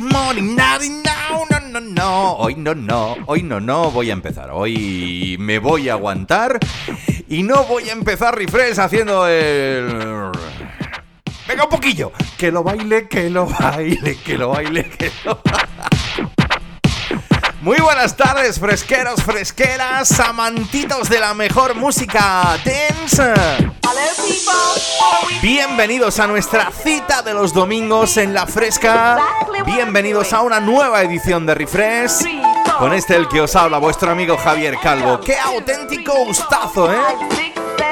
morning, no, no, no, no. Hoy no, no, hoy no, no voy a empezar. Hoy me voy a aguantar y no voy a empezar refresh haciendo el. Venga, un poquillo. Que lo baile, que lo baile, que lo baile, que lo baile. Muy buenas tardes, fresqueros, fresqueras, amantitos de la mejor música dance. Bienvenidos a nuestra cita de los domingos en la fresca. Bienvenidos a una nueva edición de Refresh. Con este el que os habla vuestro amigo Javier Calvo. Qué auténtico gustazo, ¿eh?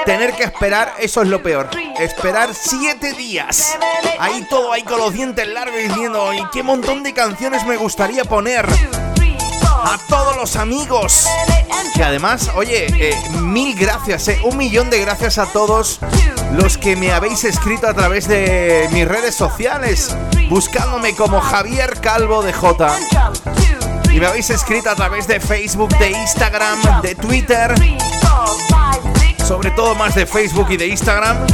Tener que esperar, eso es lo peor. Esperar siete días. Ahí todo ahí con los dientes largos diciendo, ¿y qué montón de canciones me gustaría poner? A todos los amigos. Que además, oye, eh, mil gracias, eh, un millón de gracias a todos los que me habéis escrito a través de mis redes sociales, buscándome como Javier Calvo de J. Y me habéis escrito a través de Facebook, de Instagram, de Twitter. Sobre todo más de Facebook y de Instagram.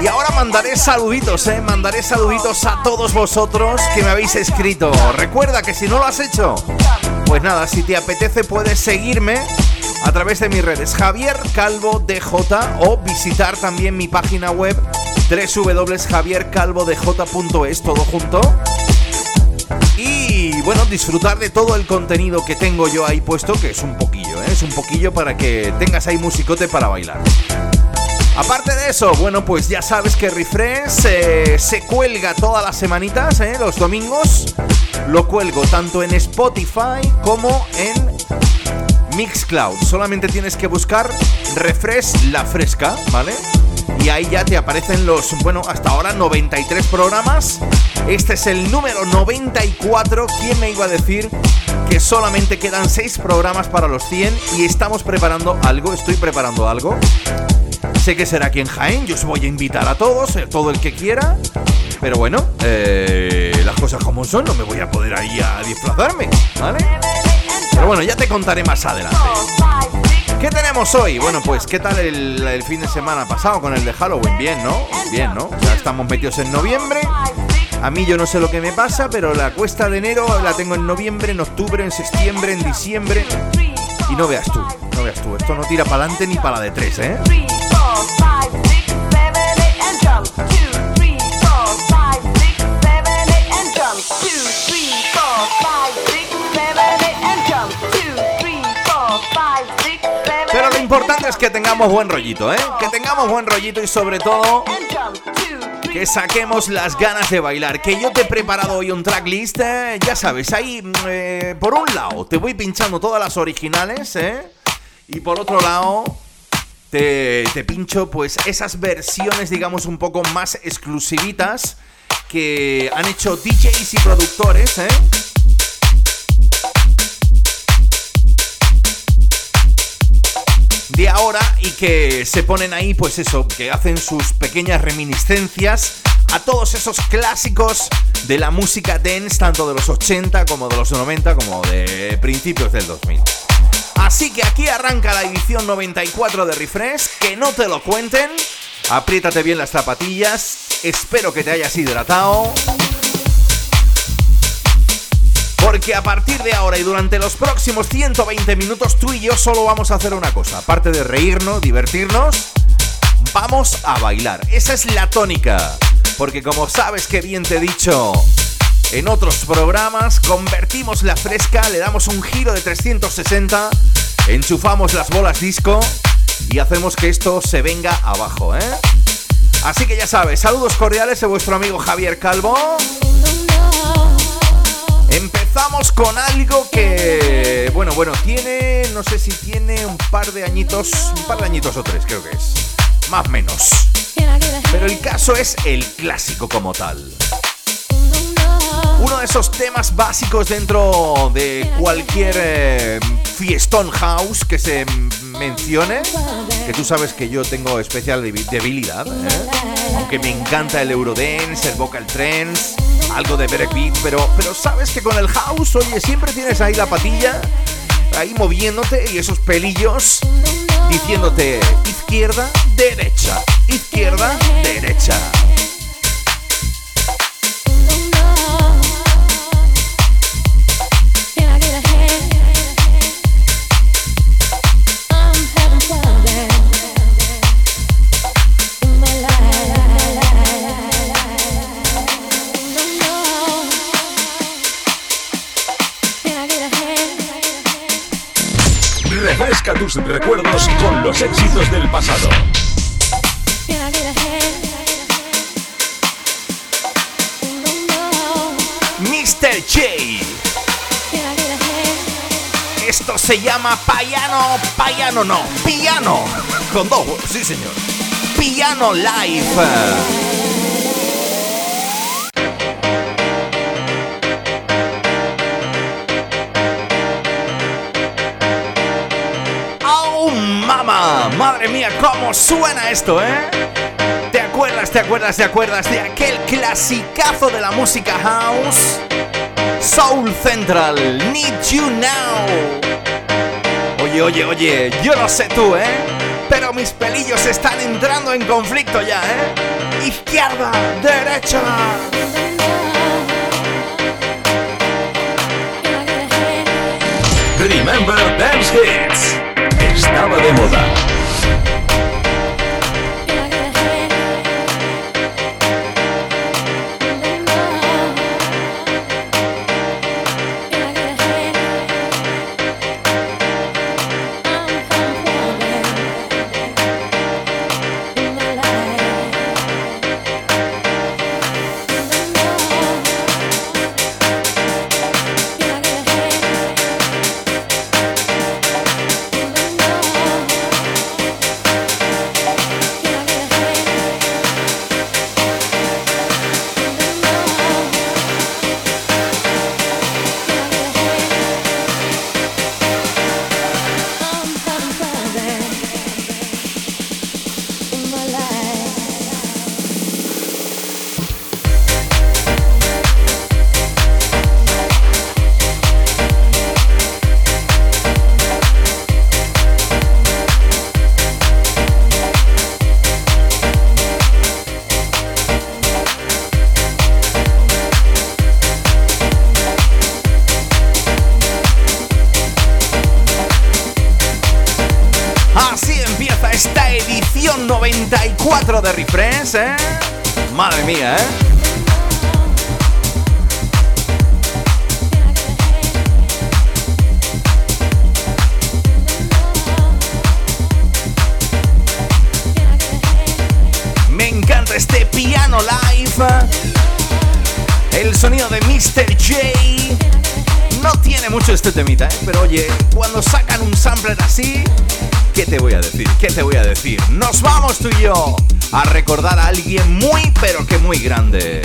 Y ahora mandaré saluditos, ¿eh? Mandaré saluditos a todos vosotros que me habéis escrito. Recuerda que si no lo has hecho, pues nada, si te apetece puedes seguirme a través de mis redes Javier Calvo DJ o visitar también mi página web www.javiercalvodj.es todo junto. Y bueno, disfrutar de todo el contenido que tengo yo ahí puesto, que es un poquillo, ¿eh? es un poquillo para que tengas ahí musicote para bailar. Aparte de eso, bueno, pues ya sabes que Refresh eh, se cuelga todas las semanitas, eh, los domingos. Lo cuelgo tanto en Spotify como en Mixcloud. Solamente tienes que buscar Refresh la fresca, ¿vale? Y ahí ya te aparecen los, bueno, hasta ahora 93 programas. Este es el número 94. ¿Quién me iba a decir que solamente quedan 6 programas para los 100 y estamos preparando algo? Estoy preparando algo Sé que será aquí en Jaén, yo os voy a invitar a todos, eh, todo el que quiera. Pero bueno, eh, las cosas como son, no me voy a poder ahí a disfrazarme, ¿vale? Pero bueno, ya te contaré más adelante. ¿Qué tenemos hoy? Bueno, pues ¿qué tal el, fin de semana pasado con el de Halloween? Bien, ¿no? Bien, ¿no? Ya estamos metidos en noviembre. A mí yo no sé lo que me pasa, pero la cuesta de enero la tengo en noviembre, en octubre, en septiembre, en diciembre. Y no veas tú, no veas tú, esto no tira para adelante ni para la de tres, ¿eh? Pero lo importante es que tengamos buen rollito, ¿eh? Que tengamos buen rollito y sobre todo que saquemos las ganas de bailar. Que yo te he preparado hoy un tracklist, ¿eh? ya sabes, ahí eh, por un lado te voy pinchando todas las originales, ¿eh? Y por otro lado te, pincho pues esas versiones, digamos, un poco más exclusivitas que han hecho DJs y productores, ¿eh? de ahora y que se ponen ahí, pues eso, que hacen sus pequeñas reminiscencias a todos esos clásicos de la música dance, tanto de los 80 como de los 90, como de principios del 2000. Así que aquí arranca la edición 94 de Refresh, que no te lo cuenten, apriétate bien las zapatillas, espero que te hayas hidratado. Porque a partir de ahora y durante los próximos 120 minutos tú y yo solo vamos a hacer una cosa. Aparte de reírnos, divertirnos, vamos a bailar. Esa es la tónica. Porque como sabes que bien te he dicho en otros programas, convertimos la fresca, le damos un giro de 360, enchufamos las bolas disco y hacemos que esto se venga abajo, ¿eh? Así que ya sabes, saludos cordiales de vuestro amigo Javier Calvo. Empezamos con algo que, bueno, bueno, tiene, no sé si tiene un par de añitos, un par de añitos o tres, creo que es. Más menos. Pero el caso es el clásico como tal. Esos temas básicos dentro de cualquier eh, fiestón house que se mencione, que tú sabes que yo tengo especial debilidad, ¿eh? aunque me encanta el Eurodance, el Vocal Trance, algo de breakbeat, pero, pero sabes que con el house, oye, siempre tienes ahí la patilla, ahí moviéndote y esos pelillos diciéndote izquierda, derecha, izquierda, derecha. Tus recuerdos con los éxitos del pasado. Mr. J. Esto se llama Payano, Payano no, Piano. Con dos, sí señor. Piano Live. Mía, cómo suena esto, ¿eh? ¿Te acuerdas, te acuerdas, te acuerdas de aquel clasicazo de la música house? Soul Central, Need You Now. Oye, oye, oye, yo no sé tú, ¿eh? Pero mis pelillos están entrando en conflicto ya, ¿eh? Izquierda, derecha. Remember Dance Hits. Estaba de moda. 4 de refresh, ¿eh? Madre mía, ¿eh? este piano live. El sonido de Mr. J. No tiene mucho este temita, ¿eh? pero oye, cuando sacan un sampler así, nos vamos tú y yo a recordar a alguien muy pero que muy grande.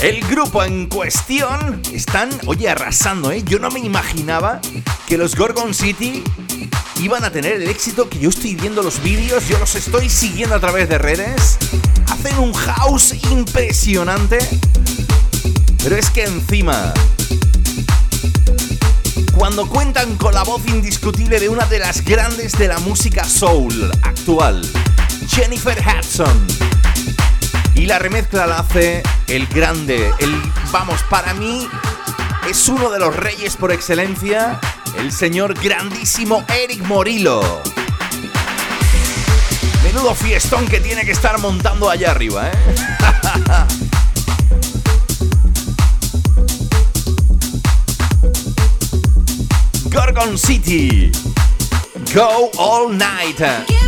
El grupo en cuestión están, oye, arrasando, ¿eh? Yo no me imaginaba que los Gorgon City iban a tener el éxito que yo estoy viendo los vídeos, yo los estoy siguiendo a través de redes. Hacen un house impresionante. Pero es que encima, cuando cuentan con la voz indiscutible de una de las grandes de la música soul actual, Jennifer Hudson, y la remezcla la hace el grande, el, vamos, para mí es uno de los reyes por excelencia, el señor grandísimo Eric Morillo. Menudo fiestón que tiene que estar montando allá arriba, ¿eh? Gorgon City. Go all night.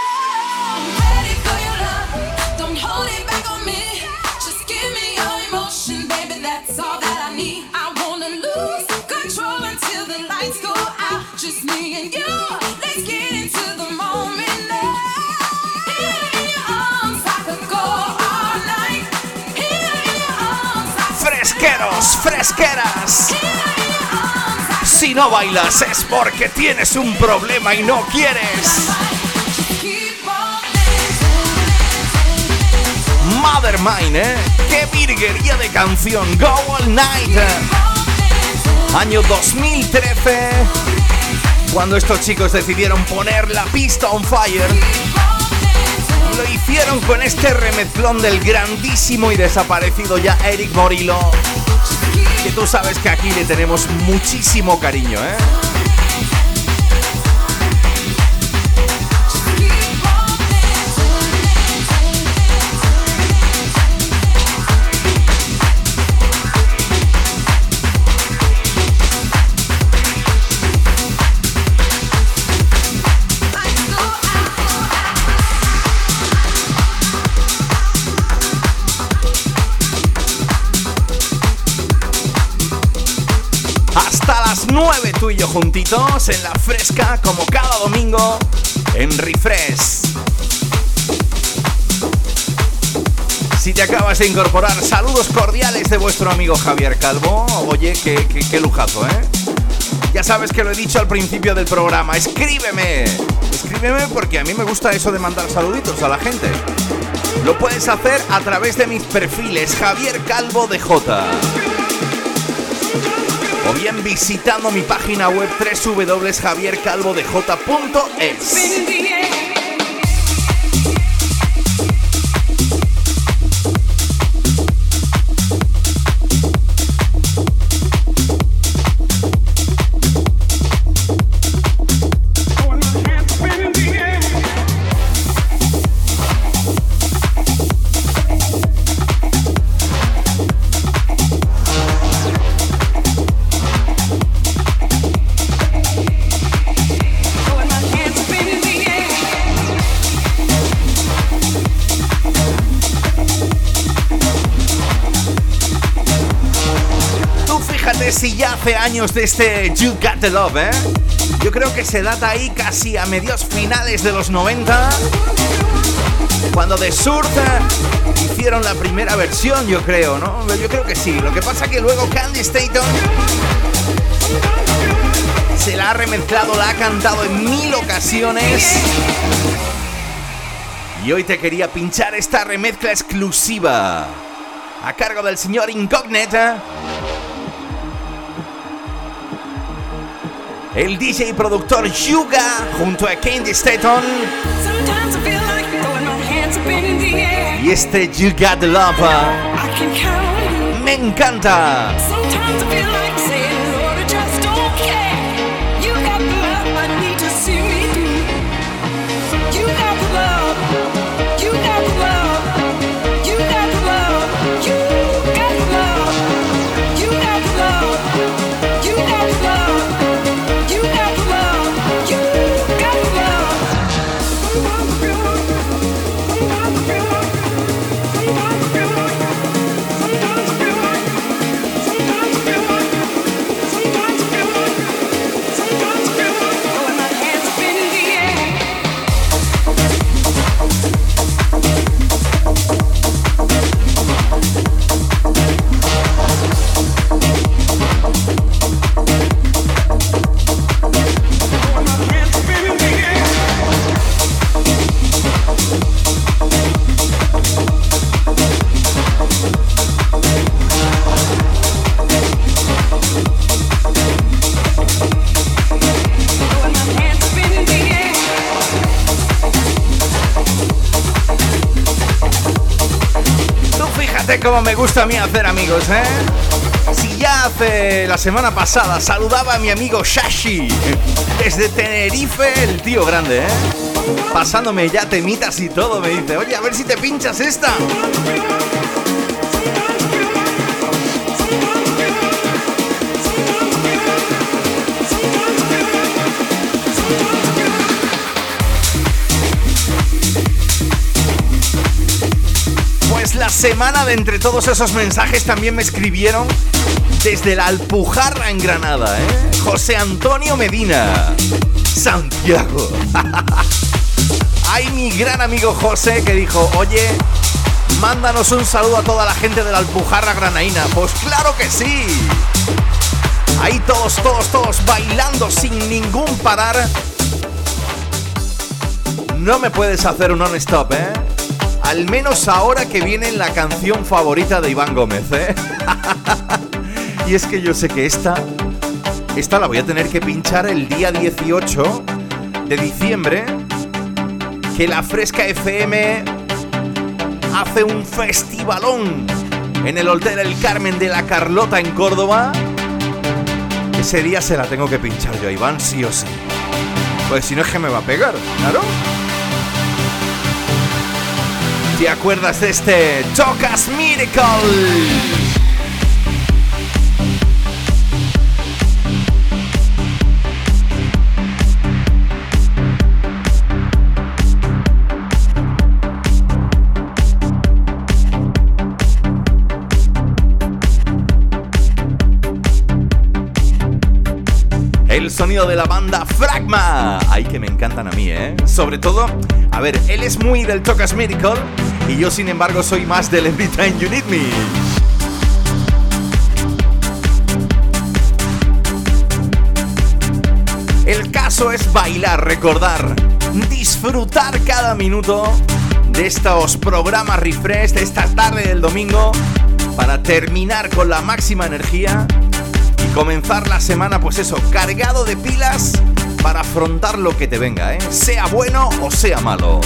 fresqueras. Si no bailas es porque tienes un problema y no quieres. Mother Mine, ¿eh? ¡Qué virguería de canción! Go All Night. Año 2013, cuando estos chicos decidieron poner la pista on fire. Lo hicieron con este remezclón del grandísimo y desaparecido ya Eric Morillo que tú sabes que aquí le tenemos muchísimo cariño, ¿eh? Tú y yo juntitos en la fresca como cada domingo en Refresh. Si te acabas de incorporar, saludos cordiales de vuestro amigo Javier Calvo. Oye, qué, qué, lujazo, ¿eh? Ya sabes que lo he dicho al principio del programa, escríbeme. Escríbeme porque a mí me gusta eso de mandar saluditos a la gente. Lo puedes hacer a través de mis perfiles Javier Calvo de J o bien visitando mi página web www.javiercalvodej.es. si ya hace años de este You Got the Love, ¿eh? Yo creo que se data ahí casi a medios finales de los 90. Cuando The Surf hicieron la primera versión, yo creo, ¿no? Yo creo que sí. Lo que pasa que luego Candy Staton se la ha remezclado, la ha cantado en mil ocasiones. Y hoy te quería pinchar esta remezcla exclusiva a cargo del señor Incognita. El DJ y productor Yuga junto a Candy Staton. Y este You Got the Love me encanta. Como me gusta a mí hacer amigos, ¿eh? Si ya hace la semana pasada saludaba a mi amigo Shashi desde Tenerife, el tío grande, ¿eh? Pasándome ya temitas y todo, me dice, oye, a ver si te pinchas esta. Semana de entre todos esos mensajes también me escribieron desde la Alpujarra en Granada, ¿eh? José Antonio Medina, Santiago. Hay mi gran amigo José que dijo, oye, mándanos un saludo a toda la gente de la Alpujarra granaína. Pues claro que sí. Ahí todos, todos, todos bailando sin ningún parar. No me puedes hacer un non-stop, ¿eh? Al menos ahora que viene la canción favorita de Iván Gómez, ¿eh? y es que yo sé que esta, esta la voy a tener que pinchar el día 18 de diciembre, que la Fresca FM hace un festivalón en el Hotel El Carmen de la Carlota en Córdoba. Ese día se la tengo que pinchar yo Iván, sí o sí. Pues si no es que me va a pegar, claro. ¿Te acuerdas de este Tocas Miracle? El sonido de la banda Fragma. Ay, que me encantan a mí, ¿eh? Sobre todo, a ver, él es muy del Tocas Miracle y yo, sin embargo, soy más del Every Time You Need Me. El caso es bailar, recordar, disfrutar cada minuto de estos programas refresh de esta tarde del domingo para terminar con la máxima energía y comenzar la semana, pues eso, cargado de pilas para afrontar lo que te venga, ¿eh? sea bueno o sea malo.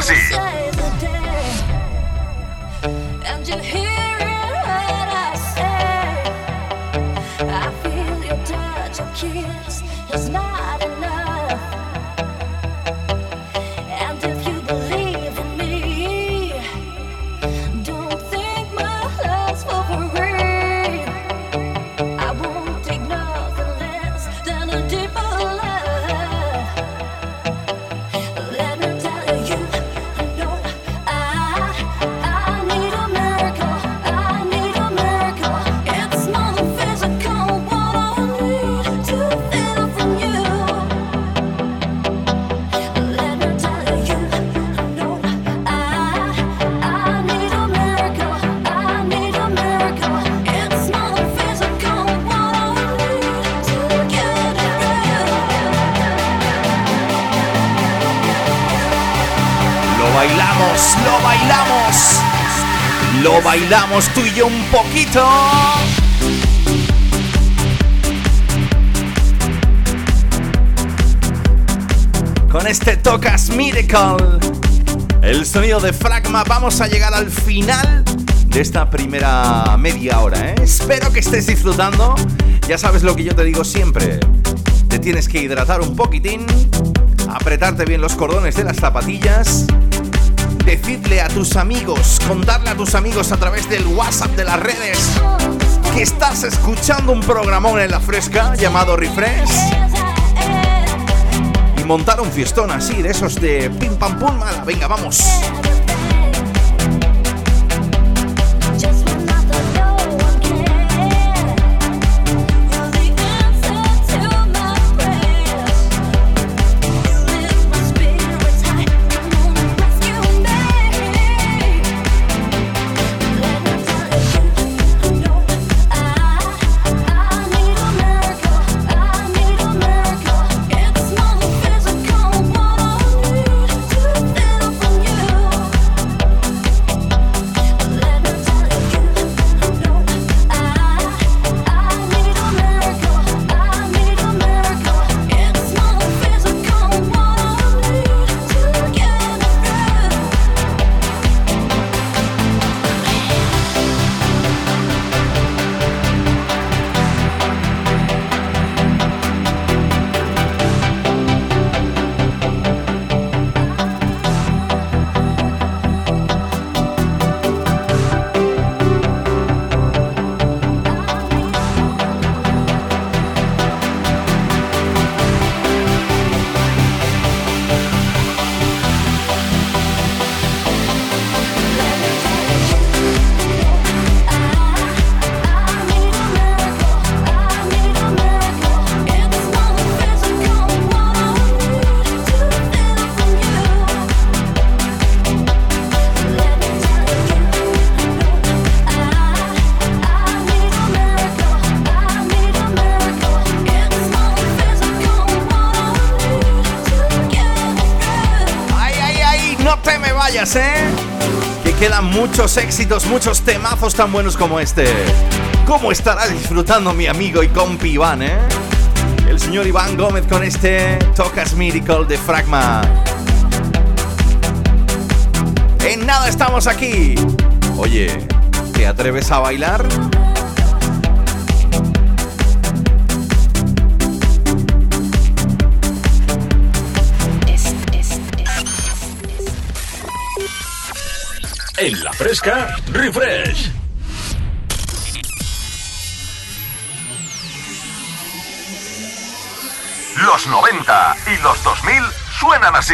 Así. Bailamos. Lo bailamos tú y yo un poquito. Con este Tocas Miracle. El sonido de Fragma. Vamos a llegar al final de esta primera media hora. ¿eh? Espero que estés disfrutando. Ya sabes lo que yo te digo siempre. Te tienes que hidratar un poquitín, apretarte bien los cordones de las zapatillas, decirle a tus amigos, contarle a tus amigos a través del WhatsApp de las redes que estás escuchando un programón en la fresca llamado Refresh y montar un fiestón así de esos de pim pam pum. Venga, vamos. Muchos éxitos, muchos temazos tan buenos como este. ¿Cómo estará disfrutando mi amigo y compi Iván, eh? El señor Iván Gómez con este Tocas Miracle de Fragma. En nada estamos aquí. Oye, ¿te atreves a bailar? En la fresca, refresh. Los 90 y los 2000 suenan así.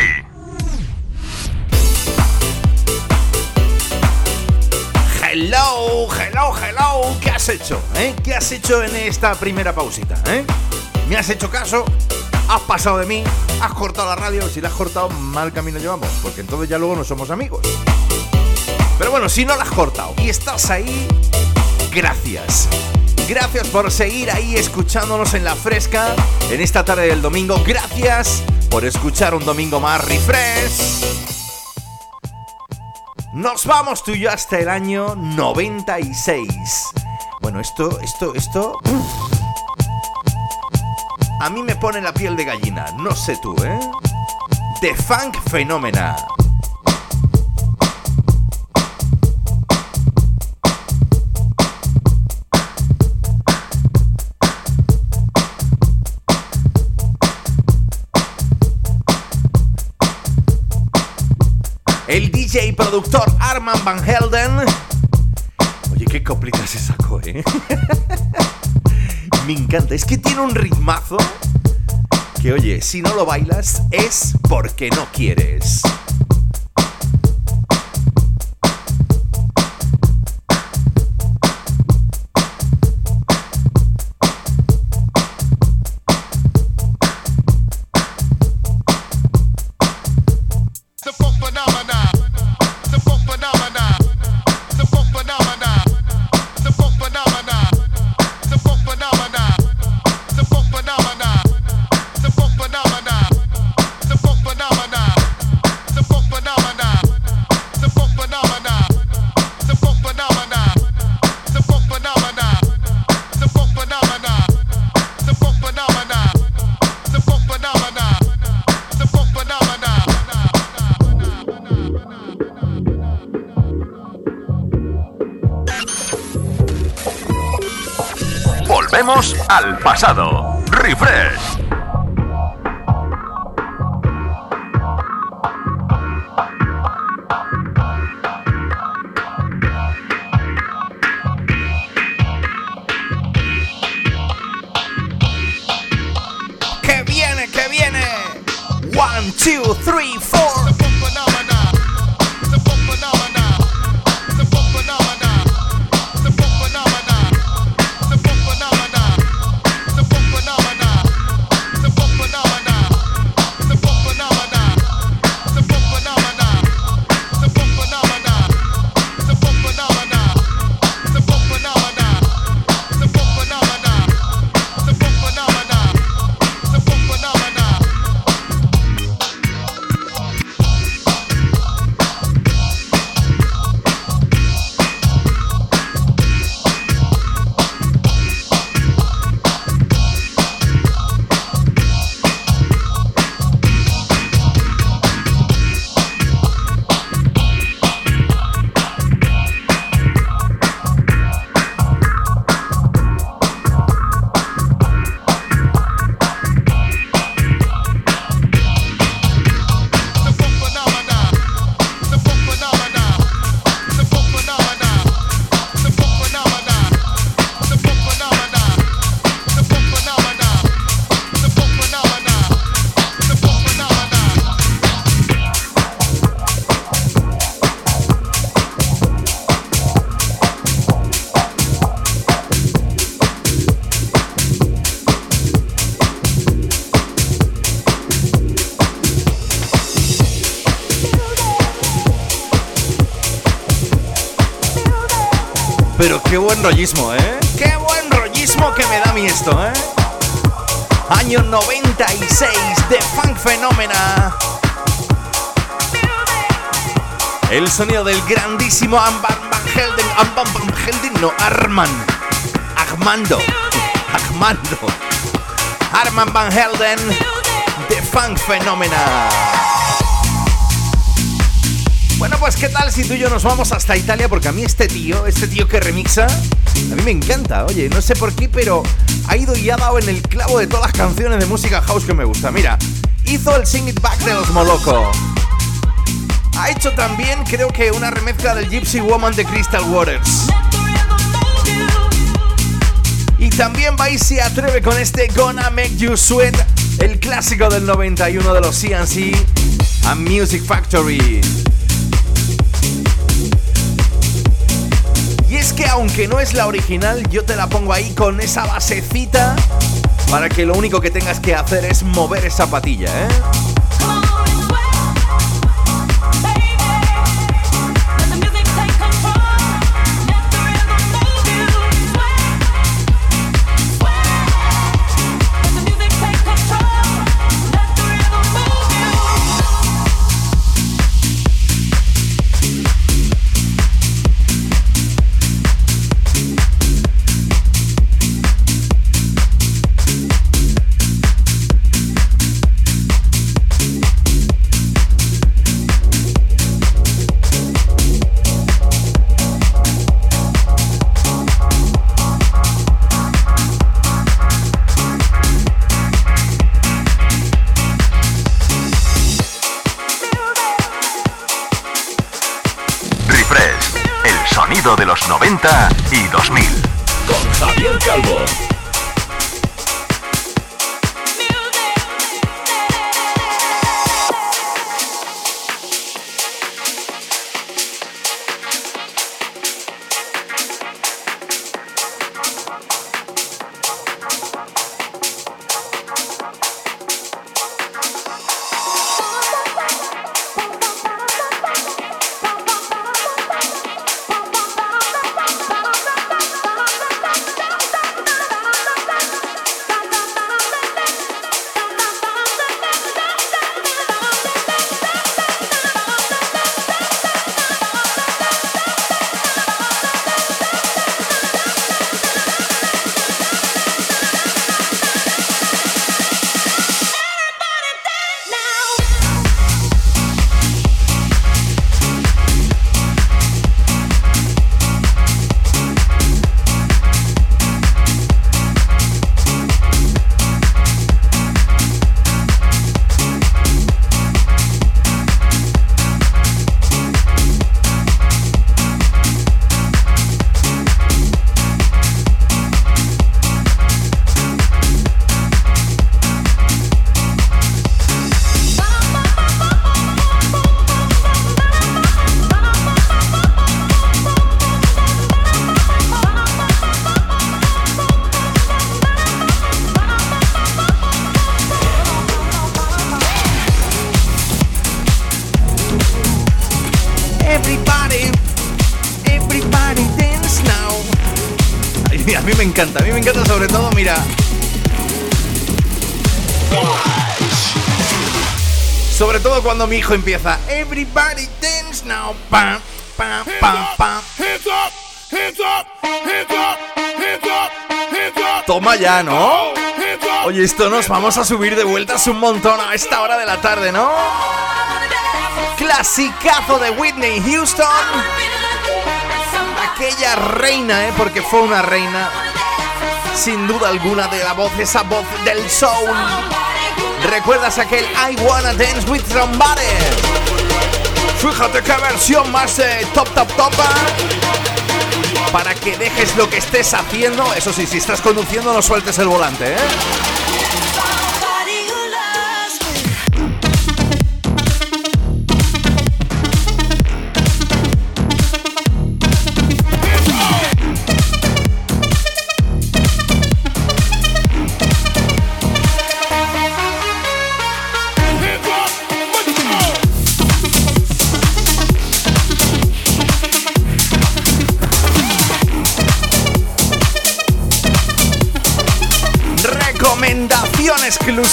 Hello, hello, hello. ¿Qué has hecho? Eh? ¿Qué has hecho en esta primera pausita? Eh? ¿Me has hecho caso? ¿Has pasado de mí? ¿Has cortado la radio? Si la has cortado, mal camino llevamos, porque entonces ya luego no somos amigos. Pero bueno, si no la has cortado y estás ahí, gracias. Gracias por seguir ahí escuchándonos en la fresca en esta tarde del domingo. Gracias por escuchar un domingo más refresh. Nos vamos tú y yo hasta el año 96. Bueno, esto, esto, esto... A mí me pone la piel de gallina, no sé tú, ¿eh? The Funk Phenomena. El DJ y productor Arman Van Helden. Oye, qué coplita se sacó, ¿eh? Me encanta, es que tiene un ritmazo que, oye, si no lo bailas es porque no quieres. Pasado. Rollismo, ¿eh? Qué buen rollismo que me da a mí esto, ¿eh? Año 96 de Funk Fenómena. El sonido del grandísimo Amban Van Helden. Amban Van Helden, no, Arman. Armando. Armando. Arman Van Helden de Funk Fenómena. Bueno, pues qué tal si tú y yo nos vamos hasta Italia, porque a mí este tío, este tío que remixa, a mí me encanta. Oye, no sé por qué, pero ha ido y ha dado en el clavo de todas las canciones de música house que me gusta. Mira, hizo el Sing It Back de los Moloco. Ha hecho también, creo que, una remezcla del Gypsy Woman de Crystal Waters. Y también va y se atreve con este Gonna Make You Sweat, el clásico del 91 de los CNC a Music Factory. Aunque no es la original, yo te la pongo ahí con esa basecita para que lo único que tengas que hacer es mover esa patilla, ¿eh? Y cuando mi hijo empieza. Everybody dance now. Pam, pam, pam, pam. Toma ya, ¿no? Oye, esto nos vamos a subir de vueltas un montón a esta hora de la tarde, ¿no? Clasicazo de Whitney Houston. Aquella reina, ¿eh? Porque fue una reina. Sin duda alguna de la voz, esa voz del soul. ¿Recuerdas aquel I Wanna Dance with Somebody? Fíjate qué versión más eh, top, top. ¿eh? Para que dejes lo que estés haciendo. Eso sí, si estás conduciendo, no sueltes el volante, ¿eh?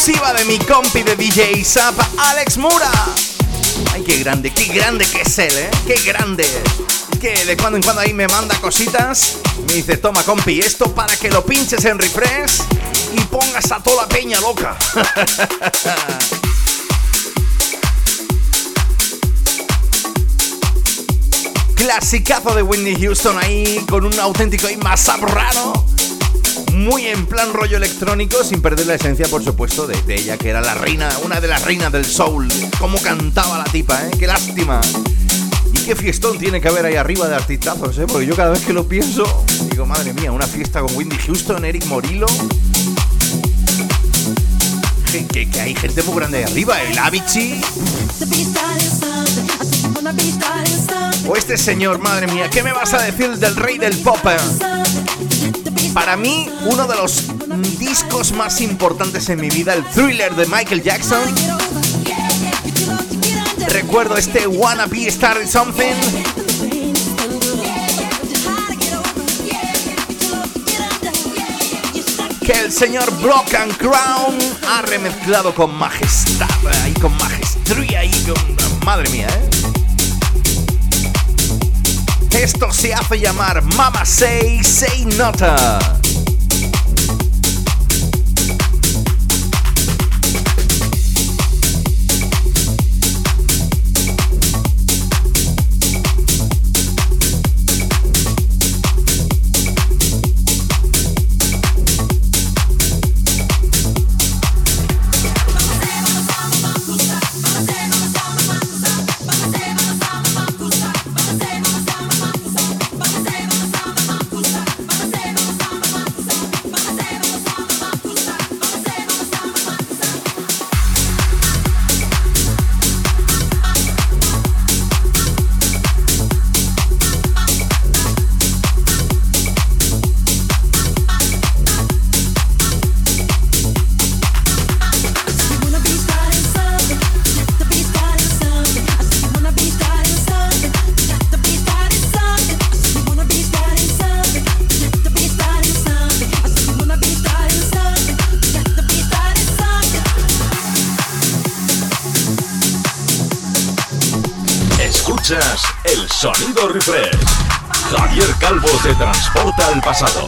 Exclusiva de mi compi de DJ Zap, Alex Mura. Ay, qué grande, qué grande que es él, ¿eh? Qué grande. Que de cuando en cuando ahí me manda cositas. Me dice, toma compi, esto para que lo pinches en refresh y pongas a toda la peña loca. Clasicazo de Whitney Houston ahí con un auténtico y más raro muy en plan rollo electrónico, sin perder la esencia, por supuesto, de, ella, que era la reina, una de las reinas del soul. Cómo cantaba la tipa, ¿eh? Qué lástima. Y qué fiestón tiene que haber ahí arriba de artistazos, ¿eh? Porque yo cada vez que lo pienso, digo, madre mía, una fiesta con Wendy Houston, Eric Morillo. Que, que, hay gente muy grande ahí arriba, el Avicii. O este señor, madre mía, ¿qué me vas a decir del rey del pop? Para mí, uno de los discos más importantes en mi vida, el thriller de Michael Jackson. Recuerdo este Wanna Be Started Something. Que el señor Brock and Crown ha remezclado con majestad y con maestría y con. Madre mía, ¿eh? Esto se hace llamar Mama Say Say Nota. Sonido Refresh. Javier Calvo te transporta al pasado.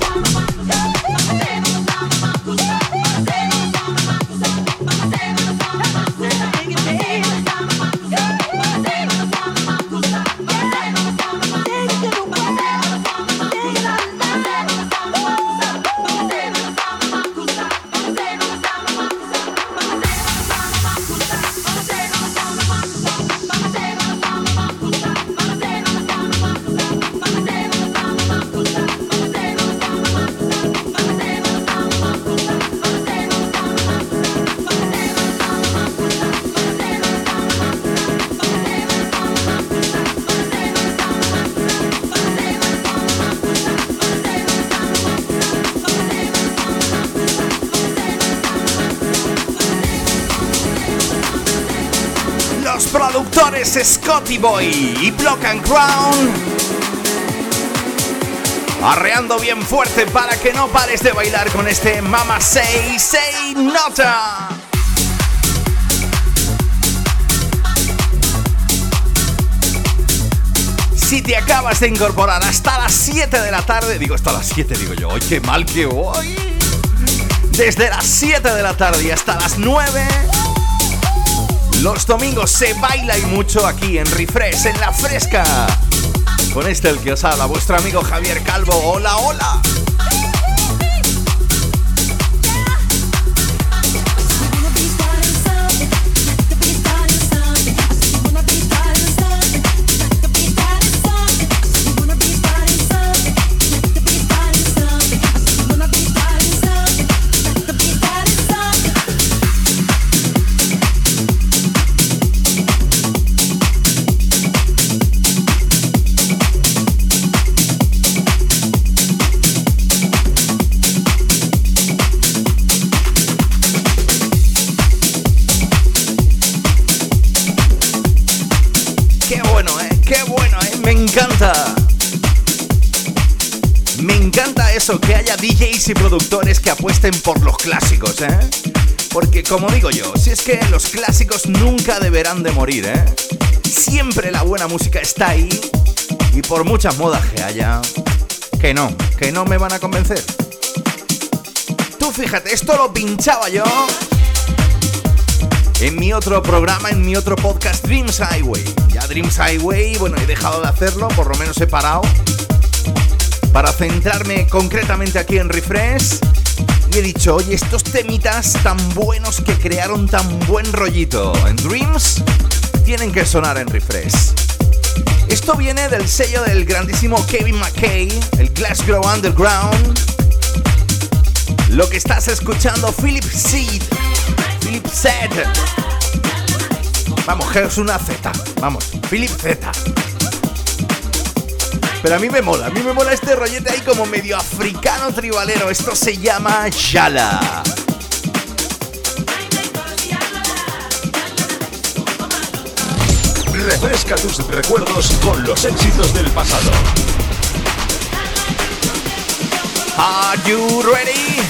Scotty Boy y Block and Crown. arreando bien fuerte para que no pares de bailar con este Mama Say Say Nota. Si te acabas de incorporar hasta las 7 de la tarde, digo hasta las 7, digo yo, ¡ay, qué mal que voy! Desde las 7 de la tarde y hasta las 9, los domingos se baila y mucho aquí en Refresh, en la fresca. Con este el que os habla, vuestro amigo Javier Calvo. Hola, hola. Y productores que apuesten por los clásicos, ¿eh? Porque como digo yo, si es que los clásicos nunca deberán de morir, ¿eh? Siempre la buena música está ahí y por muchas modas que haya, que no, que no me van a convencer. Tú fíjate, esto lo pinchaba yo en mi otro programa, en mi otro podcast Dreams Highway. Ya Dreams Highway, bueno, he dejado de hacerlo, por lo menos he parado para centrarme concretamente aquí en Refresh. Y he dicho, oye, estos temitas tan buenos que crearon tan buen rollito en Dreams tienen que sonar en Refresh. Esto viene del sello del grandísimo Kevin McKay, el Glasgow Underground. Lo que estás escuchando, Philip Seed. Philip Seed. Vamos, es una Z. Vamos, Philip Z. Pero a mí me mola, a mí me mola este rollete ahí como medio africano tribalero. Esto se llama Yala. Refresca tus recuerdos con los éxitos del pasado. Are you ready?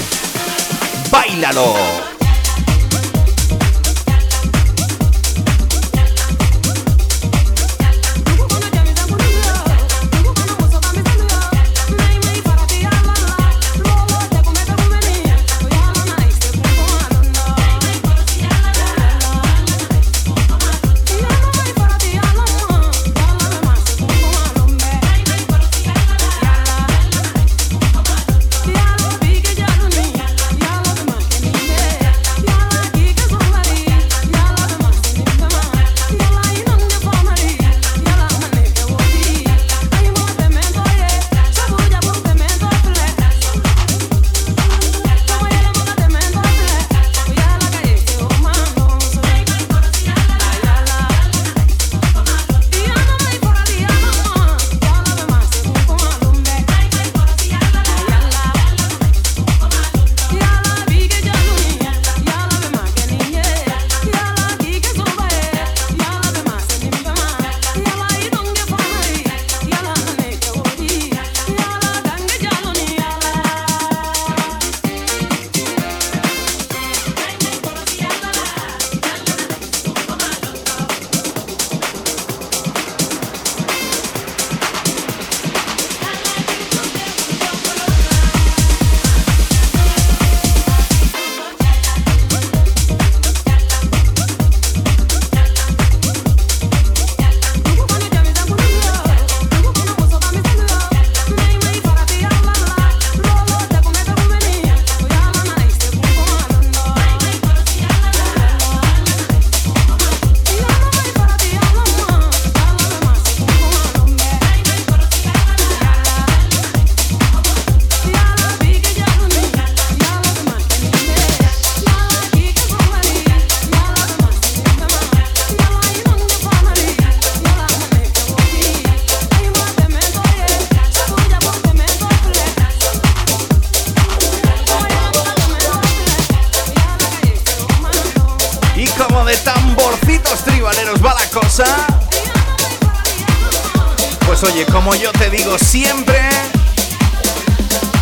Pues oye, como yo te digo siempre,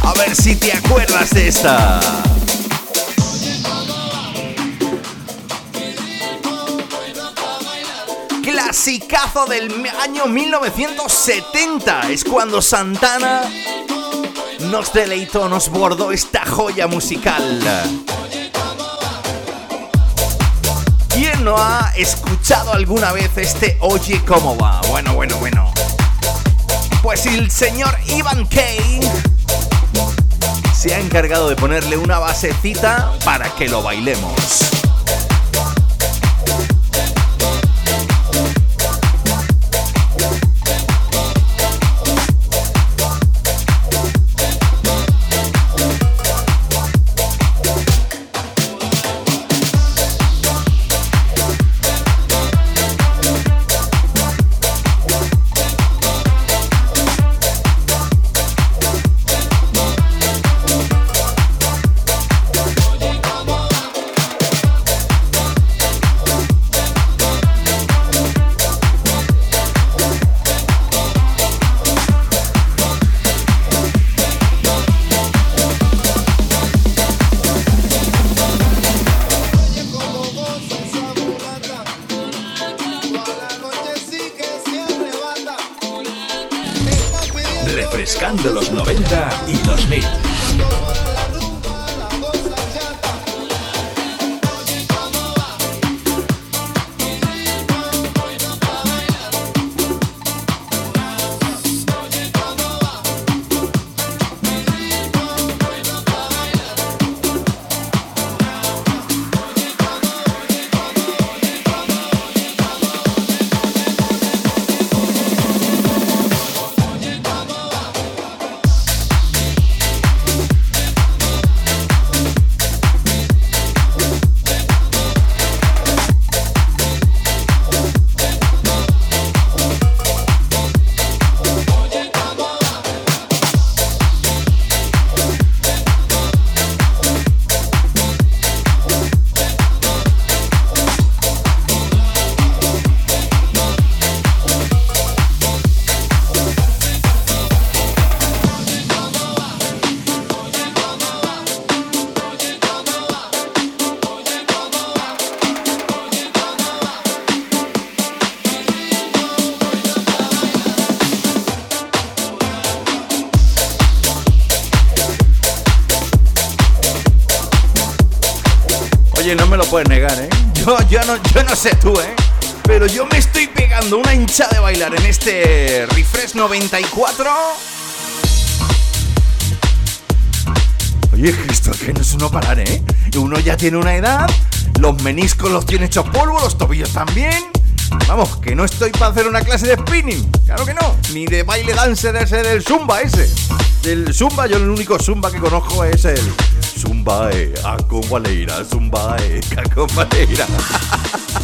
a ver si te acuerdas de esta. Clasicazo del año 1970 es cuando Santana nos deleitó, nos bordó esta joya musical. ¿Quién no ha escuchado alguna vez este Oye cómo va? Bueno, bueno, bueno. Pues el señor Ivan Kay se ha encargado de ponerle una basecita para que lo bailemos. Hincha de bailar en este Refresh 94. Oye, esto que no es uno parar, ¿eh? Uno ya tiene una edad, los meniscos los tiene hechos polvo, los tobillos también. Vamos, que no estoy para hacer una clase de spinning, claro que no, ni de baile dance de ese del zumba ese. Del zumba, yo el único zumba que conozco es el Zumbae, a Zumbae, Zumbae, a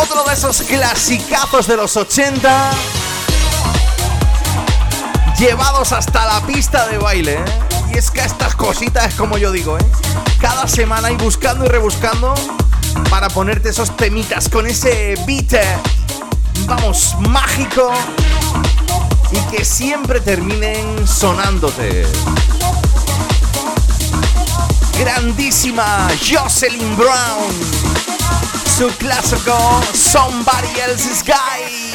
Otro de esos clasicazos de los 80 llevados hasta la pista de baile. ¿eh? Y es que estas cositas es como yo digo, ¿eh? cada semana y buscando y rebuscando para ponerte esos temitas con ese beat, eh, vamos, mágico y que siempre terminen sonándote. Grandísima Jocelyn Brown, su clásico Somebody Else's Guy.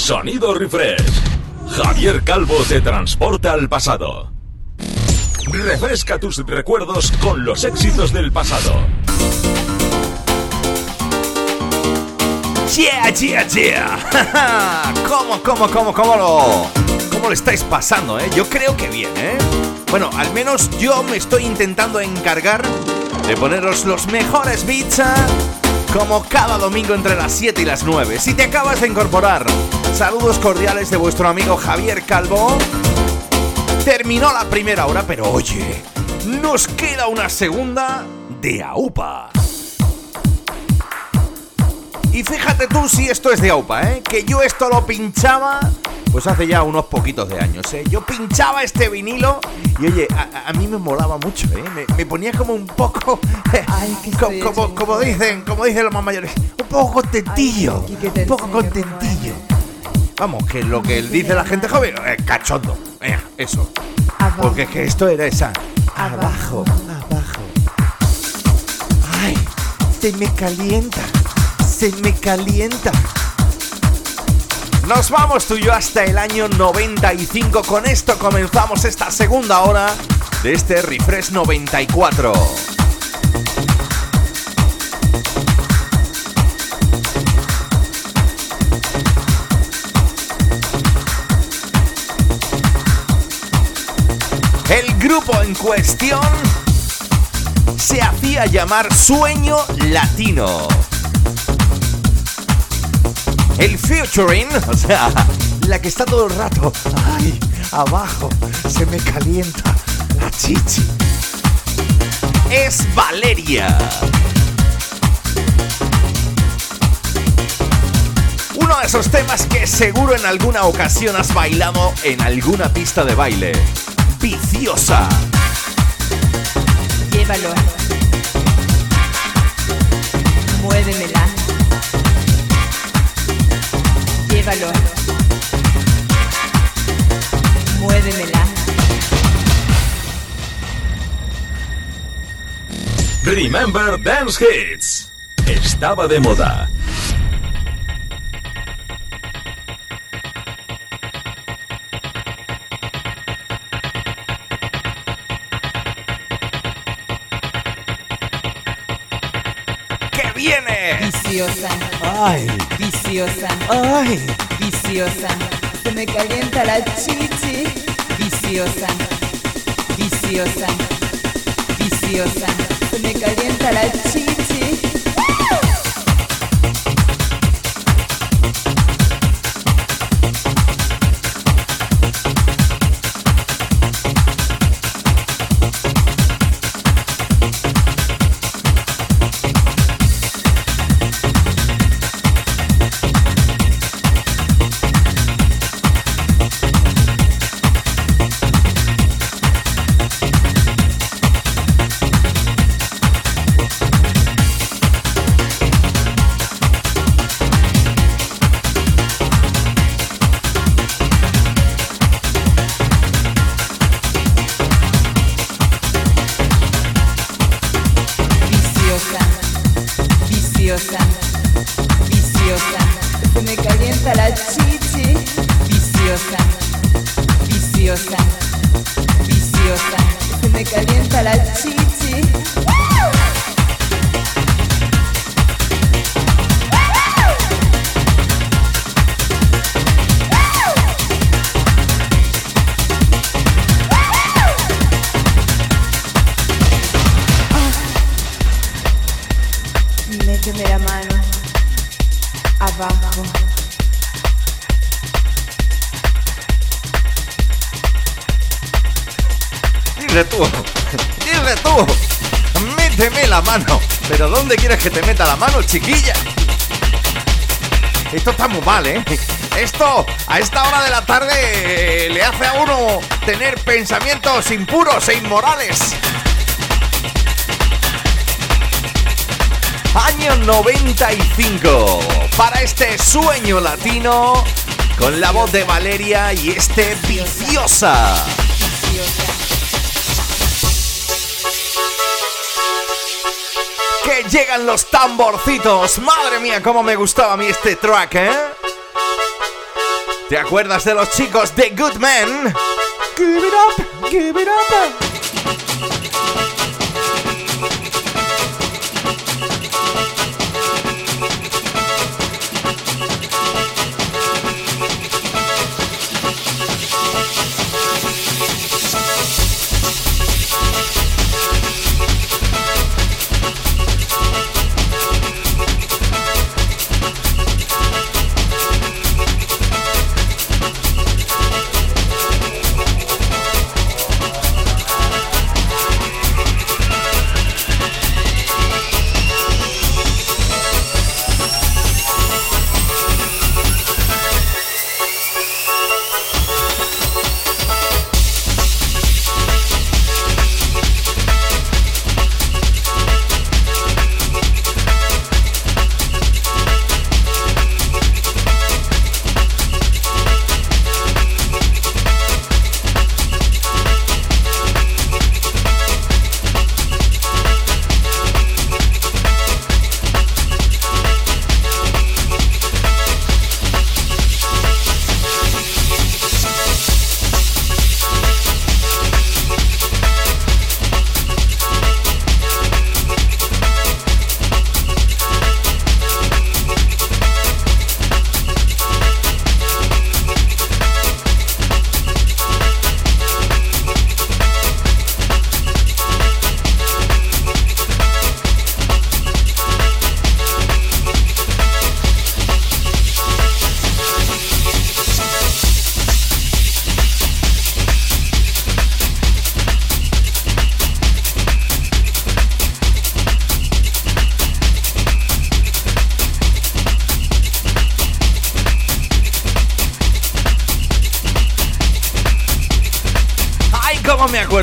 Sonido refresh. Javier Calvo te transporta al pasado. Refresca tus recuerdos con los éxitos del pasado. Yeah, yeah, yeah. ¿Cómo, cómo, cómo, cómo lo, cómo lo estáis pasando, eh? Yo creo que bien, ¿eh? Bueno, al menos yo me estoy intentando encargar de poneros los mejores beats ¿eh? Como cada domingo entre las 7 y las 9. Si te acabas de incorporar, saludos cordiales de vuestro amigo Javier Calvo. Terminó la primera hora, pero oye, nos queda una segunda de AUPA. Y fíjate tú si esto es de AUPA, ¿eh? Que yo esto lo pinchaba pues hace ya unos poquitos de años, ¿eh? Yo pinchaba este vinilo y oye, a, a mí me molaba mucho, ¿eh? Me, me ponía como un poco, Ay, como, como un dicen, como dicen los más mayores, un poco contentillo, Ay, un poco contentillo. Vamos, que lo que dice la gente joven, eh, cachondo, eh, eso. Abajo. Porque es que esto era esa. Abajo, abajo. Ay, se me calienta. Se me calienta. Nos vamos tú y yo hasta el año 95. Con esto comenzamos esta segunda hora de este Refresh 94. El grupo en cuestión se hacía llamar Sueño Latino. El featuring, o sea, la que está todo el rato, ay, abajo, se me calienta la chichi. Es Valeria. Uno de esos temas que seguro en alguna ocasión has bailado en alguna pista de baile. Viciosa. Llévalo. Muévemela. Llévalo. Muévemela. Remember Dance Hits. Estaba de moda. Viciosa. ¡Ay! Viciosa. ¡Ay! Viciosa. Se me calienta la chichi. Viciosa. Viciosa. Viciosa. Se me calienta la chichi. Que te meta la mano, chiquilla? Esto está muy mal, ¿eh? Esto a esta hora de la tarde eh, le hace a uno tener pensamientos impuros e inmorales. Año 95 para este sueño latino con la voz de Valeria y este viciosa. Llegan los tamborcitos. Madre mía, cómo me gustaba a mí este track, ¿eh? ¿Te acuerdas de los chicos de Good Men? Give it up, give it up.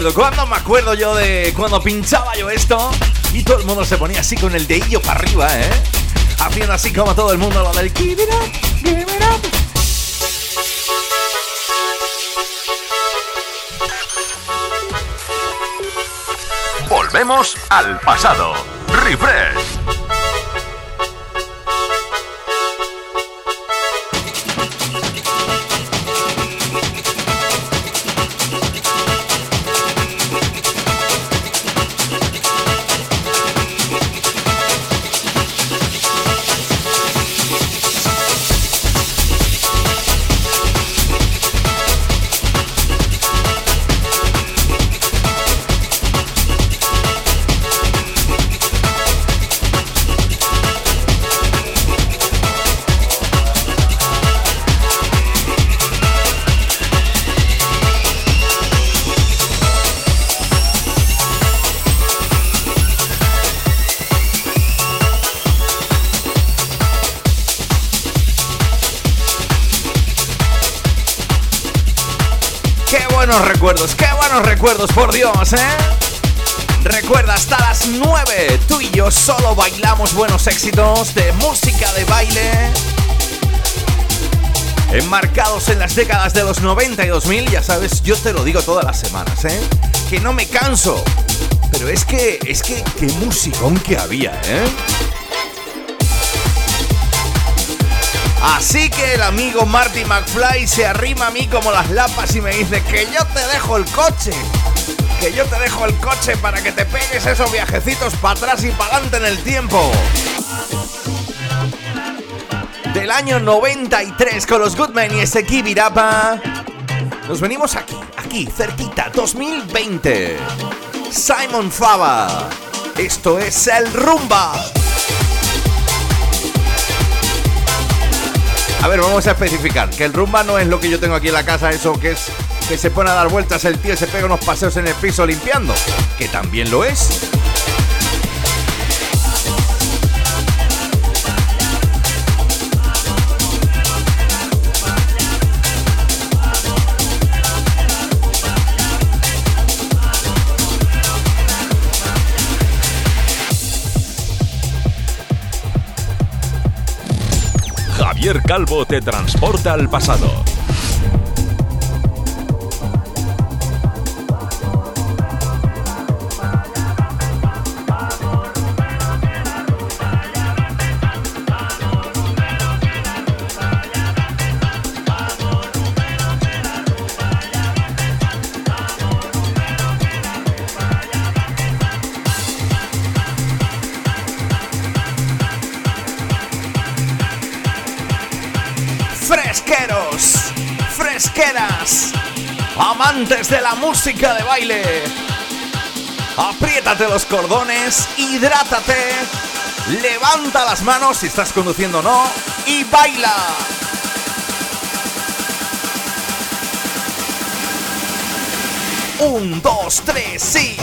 Acuerdo. ¿Cuándo me acuerdo yo de cuando pinchaba yo esto? Y todo el mundo se ponía así con el dedillo para arriba, ¿eh? Haciendo así como todo el mundo lo del Give it up, give it up. Volvemos al pasado. Refresh. Recuerdos, por Dios, ¿eh? Recuerda, hasta las 9, tú y yo solo bailamos buenos éxitos de música de baile. Enmarcados en las décadas de los 90 y 2000, ya sabes, yo te lo digo todas las semanas, ¿eh? Que no me canso. Pero es que, es que, qué musicón que había, ¿eh? Así que el amigo Marty McFly se arrima a mí como las lapas y me dice que yo te dejo el coche. Que yo te dejo el coche para que te pegues esos viajecitos para atrás y para adelante en el tiempo. Del año 93 con los Goodman y ese Kibirapa. Nos venimos aquí, aquí, cerquita, 2020. Simon Fava. Esto es el Rumba. A ver, vamos a especificar que el rumba no es lo que yo tengo aquí en la casa, eso que es que se pone a dar vueltas el tío y se pega unos paseos en el piso limpiando, que también lo es. Javier Calvo te transporta al pasado amantes de la música de baile. Apriétate los cordones, hidrátate, levanta las manos si estás conduciendo o no y baila. Un, dos, tres, sí.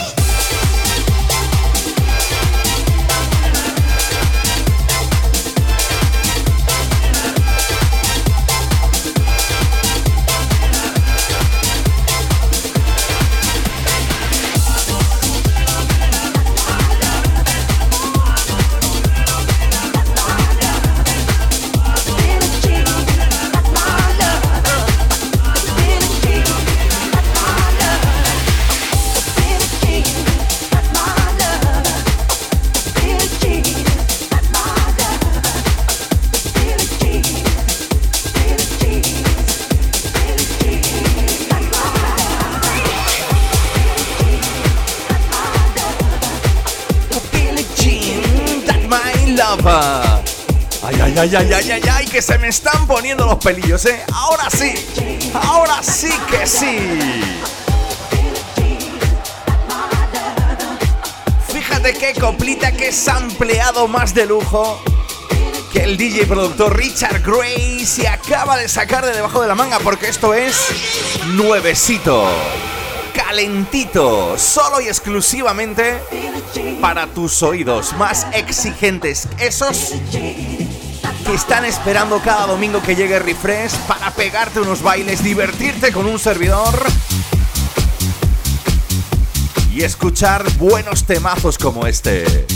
Ay, ay, ay, ay, ay, que se me están poniendo los pelillos, ¿eh? Ahora sí, ahora sí que sí. Fíjate qué coplita, qué sampleado más de lujo que el DJ productor Richard Gray se acaba de sacar de debajo de la manga porque esto es nuevecito, calentito, solo y exclusivamente para tus oídos más exigentes, esos que están esperando cada domingo que llegue Refresh para pegarte unos bailes, divertirte con un servidor y escuchar buenos temazos como este.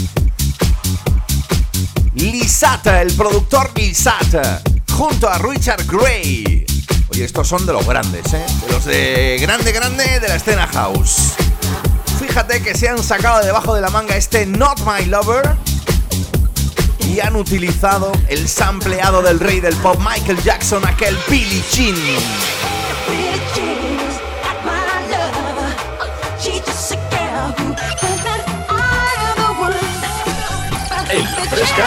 Lisata, el productor Lisata, junto a Richard Gray. Oye, estos son de los grandes, ¿eh? De los de grande, grande de la escena house. Fíjate que se han sacado debajo de la manga este Not My Lover y han utilizado el sampleado del rey del pop Michael Jackson, aquel Billie Jean. El Fresca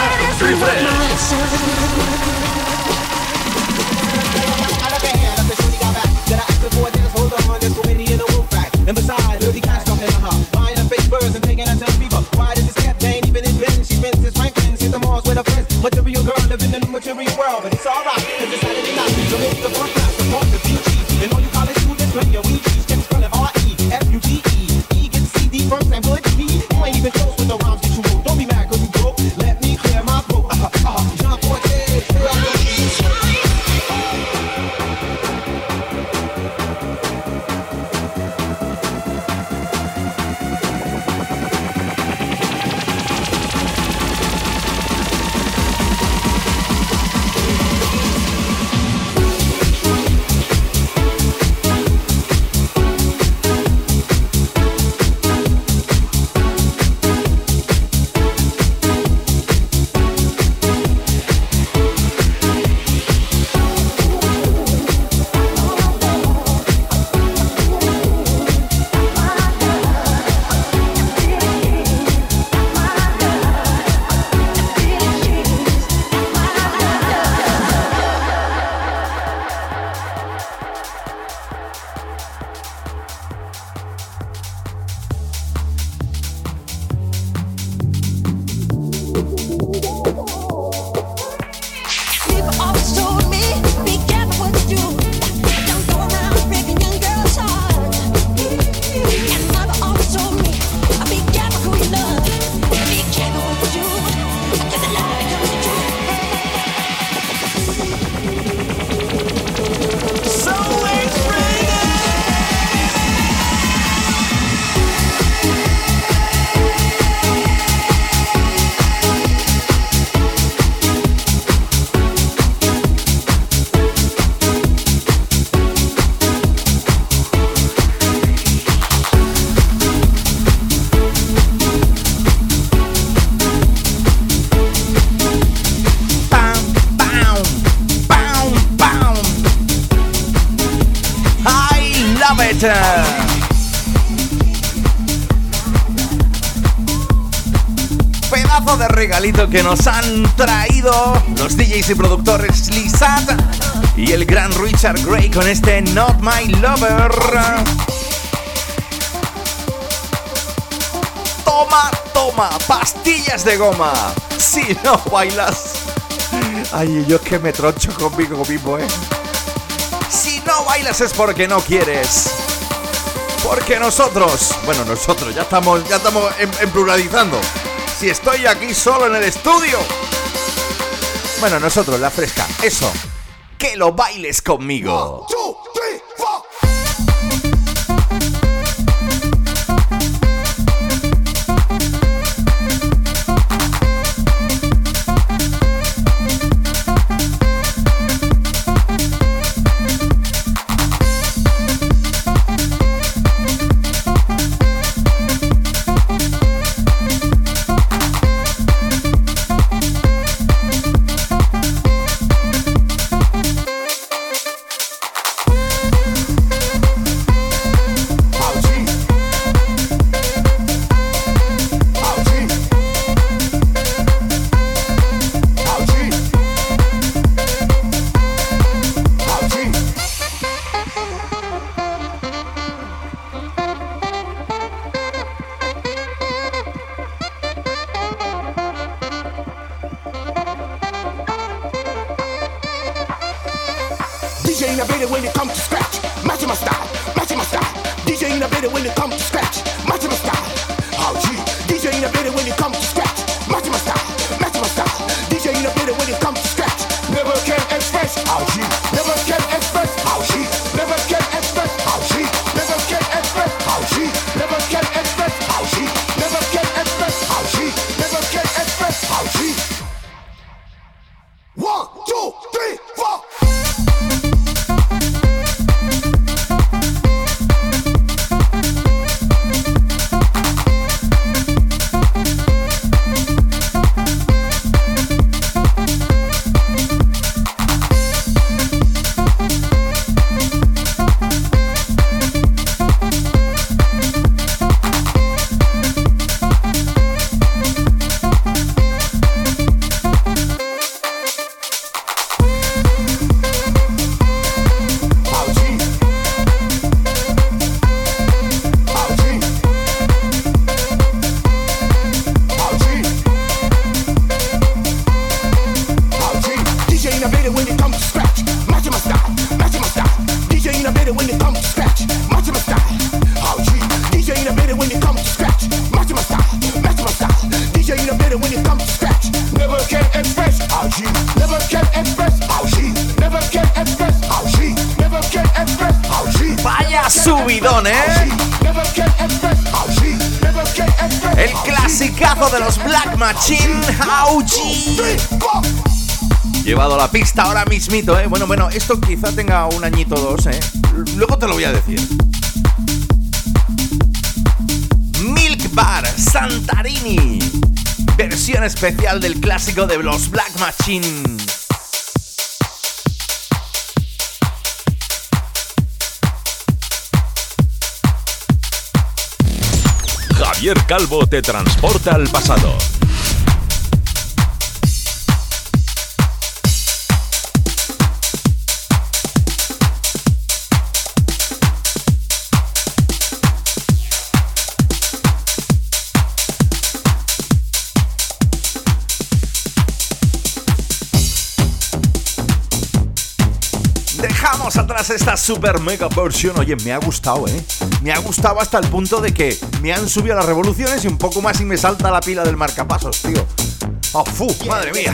Material girl living in a material world, De regalito que nos han traído los DJs y productores Lizat y el gran Richard Gray con este Not My Lover. Toma, toma, pastillas de goma. Si no bailas. Ay, yo es que me troncho conmigo mismo, ¿eh? Si no bailas es porque no quieres. Porque nosotros, bueno, nosotros ya estamos, ya estamos en pluralizando. Si estoy aquí solo en el estudio. Bueno, nosotros, la fresca. Eso. Que lo bailes conmigo. When it comes to scratch. Never can express. Gee. Never can express. Gee. Never can express. Gee. Never can express. Gee. Vaya subidón, ¿eh? El clasicazo de los Black Machine. Llevado a la pista ahora mismito, ¿eh? Bueno, bueno, esto quizá tenga un añito o dos, ¿eh? Luego te lo voy a decir. Milk Bar Santarini. Versión especial del clásico de los Black Machine. Javier Calvo te transporta al pasado. Dejamos atrás esta super mega versión. Oye, me ha gustado, ¿eh? Me ha gustado hasta el punto de que me han subido las revoluciones y un poco más y me salta la pila del marcapasos, tío. ¡Oh, fu! ¡Madre mía!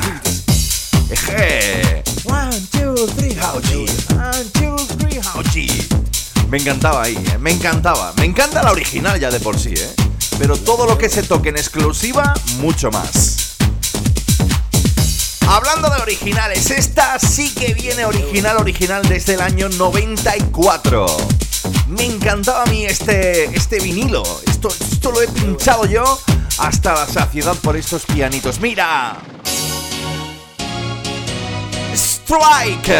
Eje. One, two, three, Hauchi. One, two, three, Hauchi. Me encantaba ahí, ¿eh? me encantaba. Me encanta la original ya de por sí, ¿eh? Pero todo lo que se toque en exclusiva, mucho más. Hablando de originales, esta sí que viene original, original desde el año 94. Me encantaba a mí este, este vinilo. Esto, esto lo he pinchado yo hasta la saciedad por estos pianitos. ¡Mira! Strike.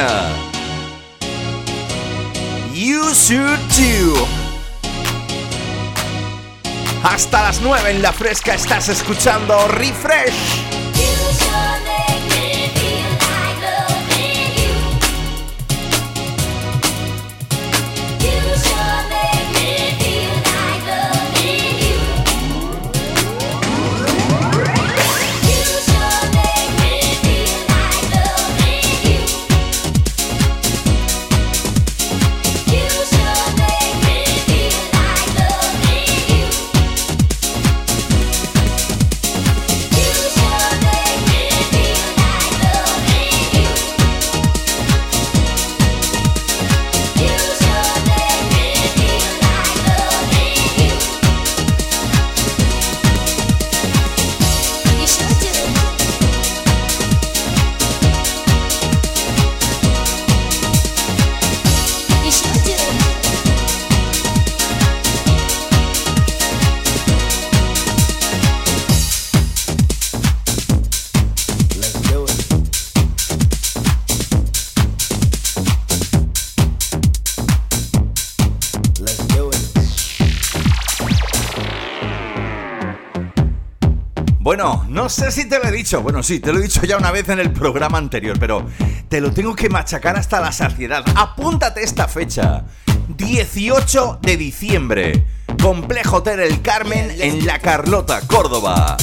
You Should Too. Hasta las 9 en la fresca estás escuchando Refresh. Bueno, no sé si te lo he dicho. Bueno, sí, te lo he dicho ya una vez en el programa anterior, pero te lo tengo que machacar hasta la saciedad. Apúntate esta fecha. 18 de diciembre. Complejo Hotel El Carmen en La Carlota, Córdoba.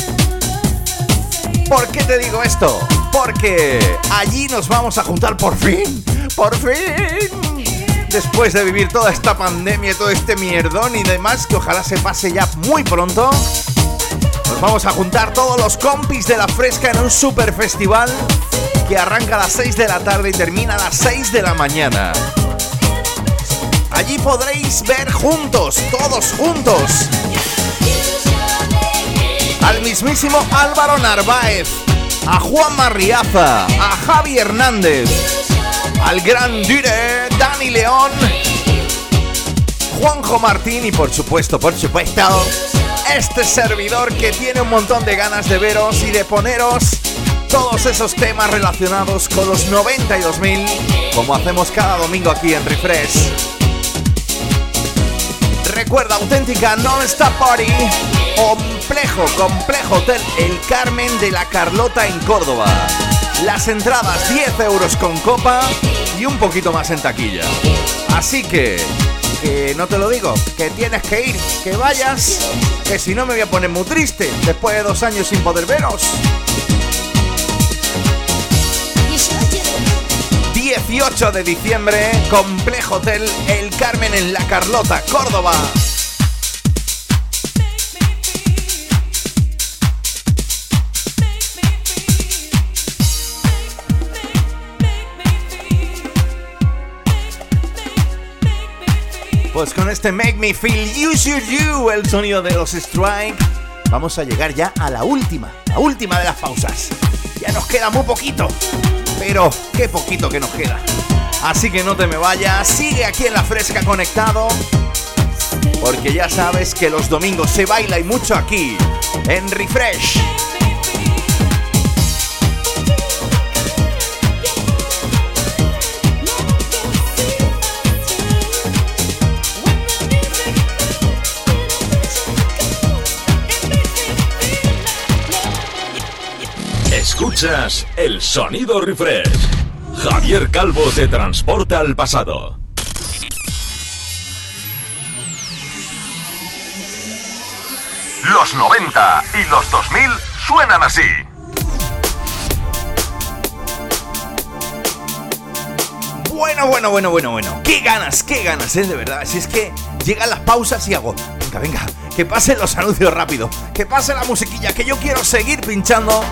¿Por qué te digo esto? Porque allí nos vamos a juntar por fin. Por fin. Después de vivir toda esta pandemia, todo este mierdón y demás, que ojalá se pase ya muy pronto. Nos vamos a juntar todos los compis de la fresca en un super festival que arranca a las 6 de la tarde y termina a las 6 de la mañana. Allí podréis ver juntos, todos juntos, al mismísimo Álvaro Narváez, a Juan Marriaza, a Javi Hernández, al gran dire Dani León, Juanjo Martín y por supuesto, por supuesto, este servidor que tiene un montón de ganas de veros y de poneros todos esos temas relacionados con los 92.000 como hacemos cada domingo aquí en Refresh. Recuerda, auténtica Non-Stop Party, complejo, complejo hotel El Carmen de la Carlota en Córdoba. Las entradas 10 euros con copa y un poquito más en taquilla. Así que que no te lo digo, que tienes que ir, que vayas, que si no me voy a poner muy triste después de dos años sin poder veros. 18 de diciembre, Complejo Hotel El Carmen en La Carlota, Córdoba. Pues con este Make Me Feel You Should You, el sonido de los Strike, vamos a llegar ya a la última, la última de las pausas. Ya nos queda muy poquito, pero qué poquito que nos queda. Así que no te me vayas, sigue aquí en la fresca conectado, porque ya sabes que los domingos se baila y mucho aquí, en Refresh. Escuchas el sonido refresh. Javier Calvo te transporta al pasado. Los 90 y los 2000 suenan así. Bueno, bueno, bueno, bueno, bueno. Qué ganas, qué ganas, ¿eh? De verdad. Si es que llegan las pausas y hago. Venga, venga. Que pasen los anuncios rápido. Que pase la musiquilla. Que yo quiero seguir pinchando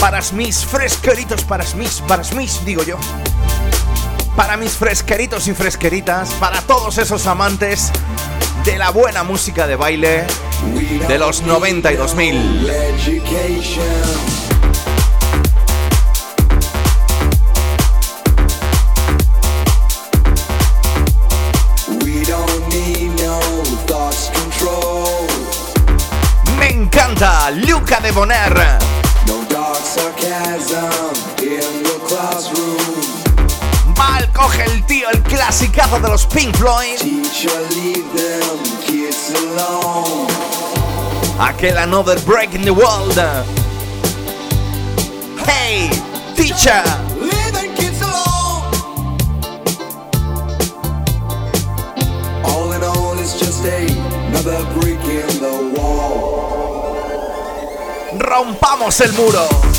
para mis fresqueritos, para mis, para mis, digo yo. Para mis fresqueritos y fresqueritas, para todos esos amantes de la buena música de baile de los 92.000. Me encanta Luca de Boner. El clasicazo de los Pink Floyd. Aquel Another Break in the World. Hey, teacher. All in all, it's just another break in the wall. Rompamos el muro.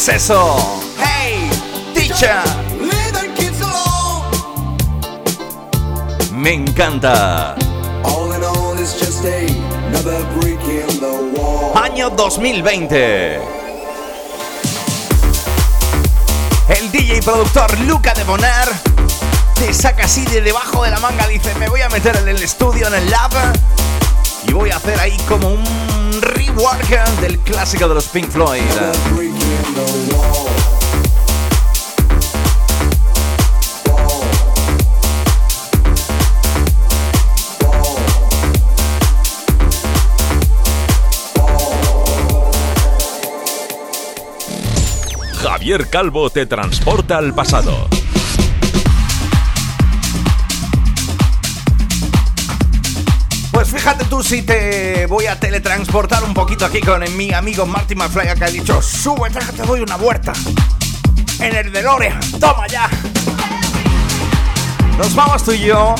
Es eso? ¡Hey, teacher! Me encanta. Año 2020. El DJ y productor Luca de Bonar te saca así de debajo de la manga. Dice: Me voy a meter en el estudio, en el lab, y voy a hacer ahí como un rework del clásico de los Pink Floyd. Javier Calvo te transporta al pasado. Fíjate tú si te voy a teletransportar un poquito aquí con mi amigo Marty McFly que ha dicho, sube, te doy una vuelta. En el DeLorean, toma ya. Nos vamos tú y yo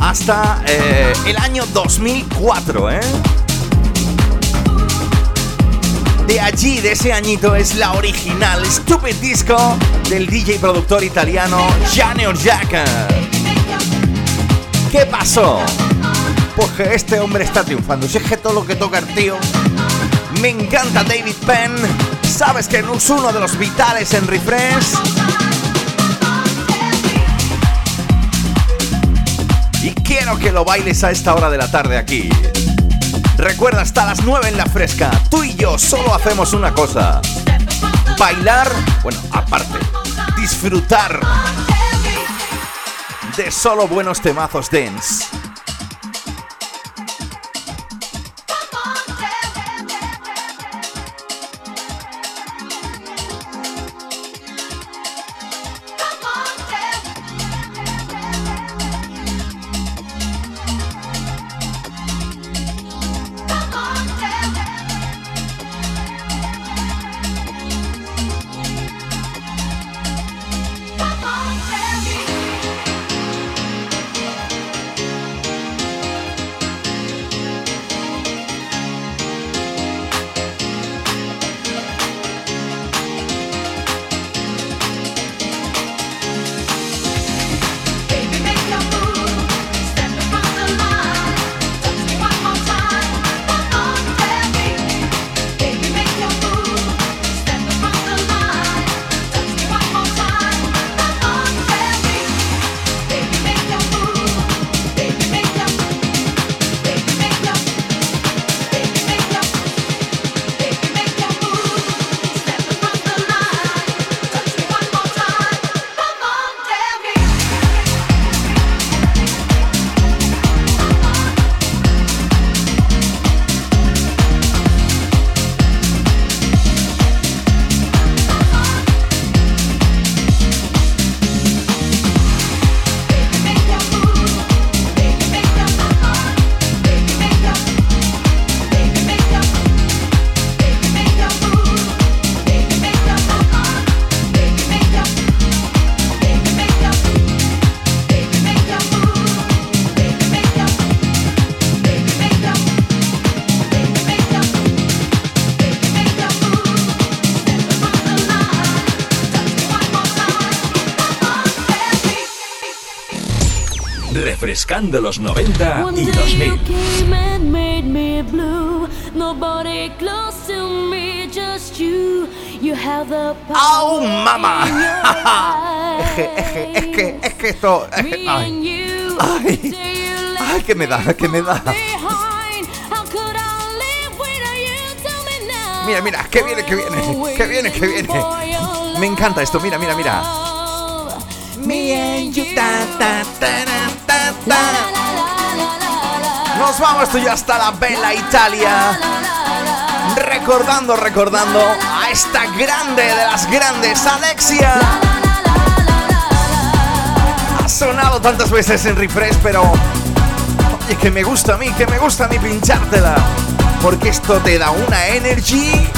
hasta eh, el año 2004, ¿eh? De allí, de ese añito, es la original Stupid Disco del DJ productor italiano Gianni Orjaka. ¿Qué pasó? Pues este hombre está triunfando. Si es que todo lo que toca el tío. Me encanta David Penn. Sabes que no es uno de los vitales en Refresh. Y quiero que lo bailes a esta hora de la tarde aquí. Recuerda, hasta las 9 en la fresca. Tú y yo solo hacemos una cosa. Bailar, bueno, aparte, disfrutar de solo buenos temazos dance. mezclando los 90 y 2000. ¡Au, mamá! es, que, es, que, es que, es que esto... Eh, ay, ay, ay, que me da, que me da. Mira, mira, que viene, que viene, que viene, que viene. Me encanta esto, mira, mira, mira. Me and you, ta, ta, ta, nos vamos tú ya hasta la Bella Italia. Recordando, recordando a esta grande de las grandes, Alexia. Ha sonado tantas veces en refresh, pero. Oye, que me gusta a mí, que me gusta a mí pinchártela. Porque esto te da una energía.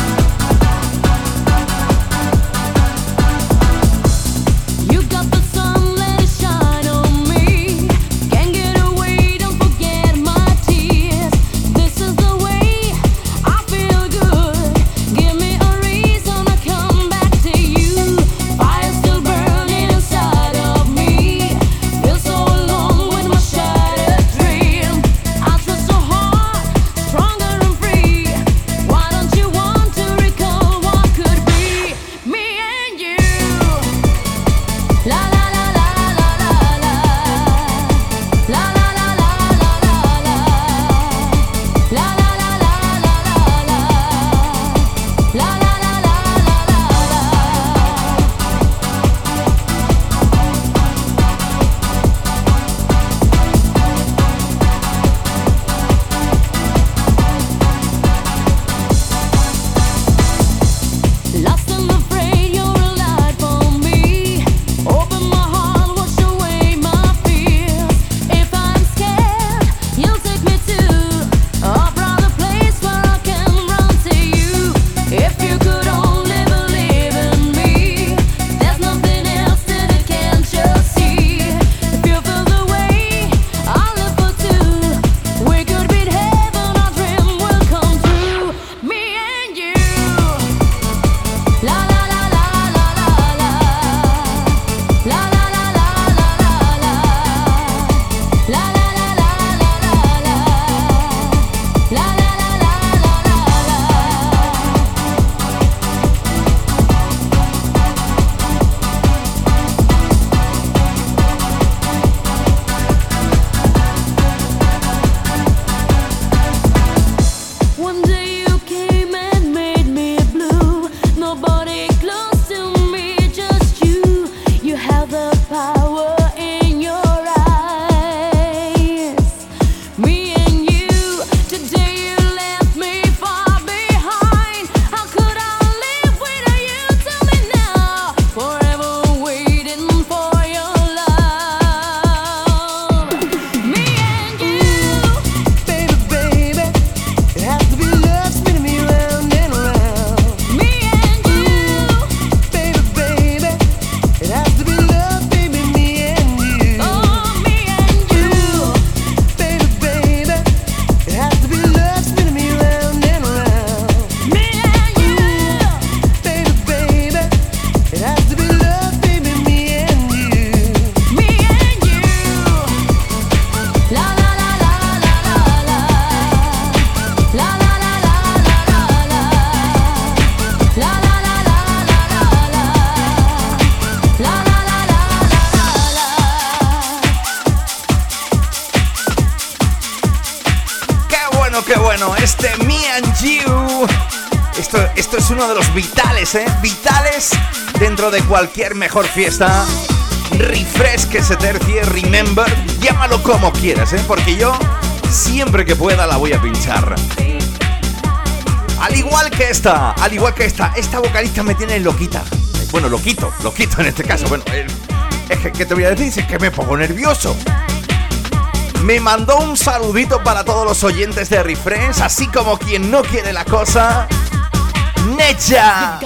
de cualquier mejor fiesta. Refresh que se tercie, remember, llámalo como quieras, ¿eh? porque yo siempre que pueda la voy a pinchar. Al igual que esta, al igual que esta, esta vocalista me tiene loquita. Bueno, loquito, loquito en este caso. Bueno, es que, te voy a decir? Es que me pongo nervioso. Me mandó un saludito para todos los oyentes de Refresh, así como quien no quiere la cosa. Necha.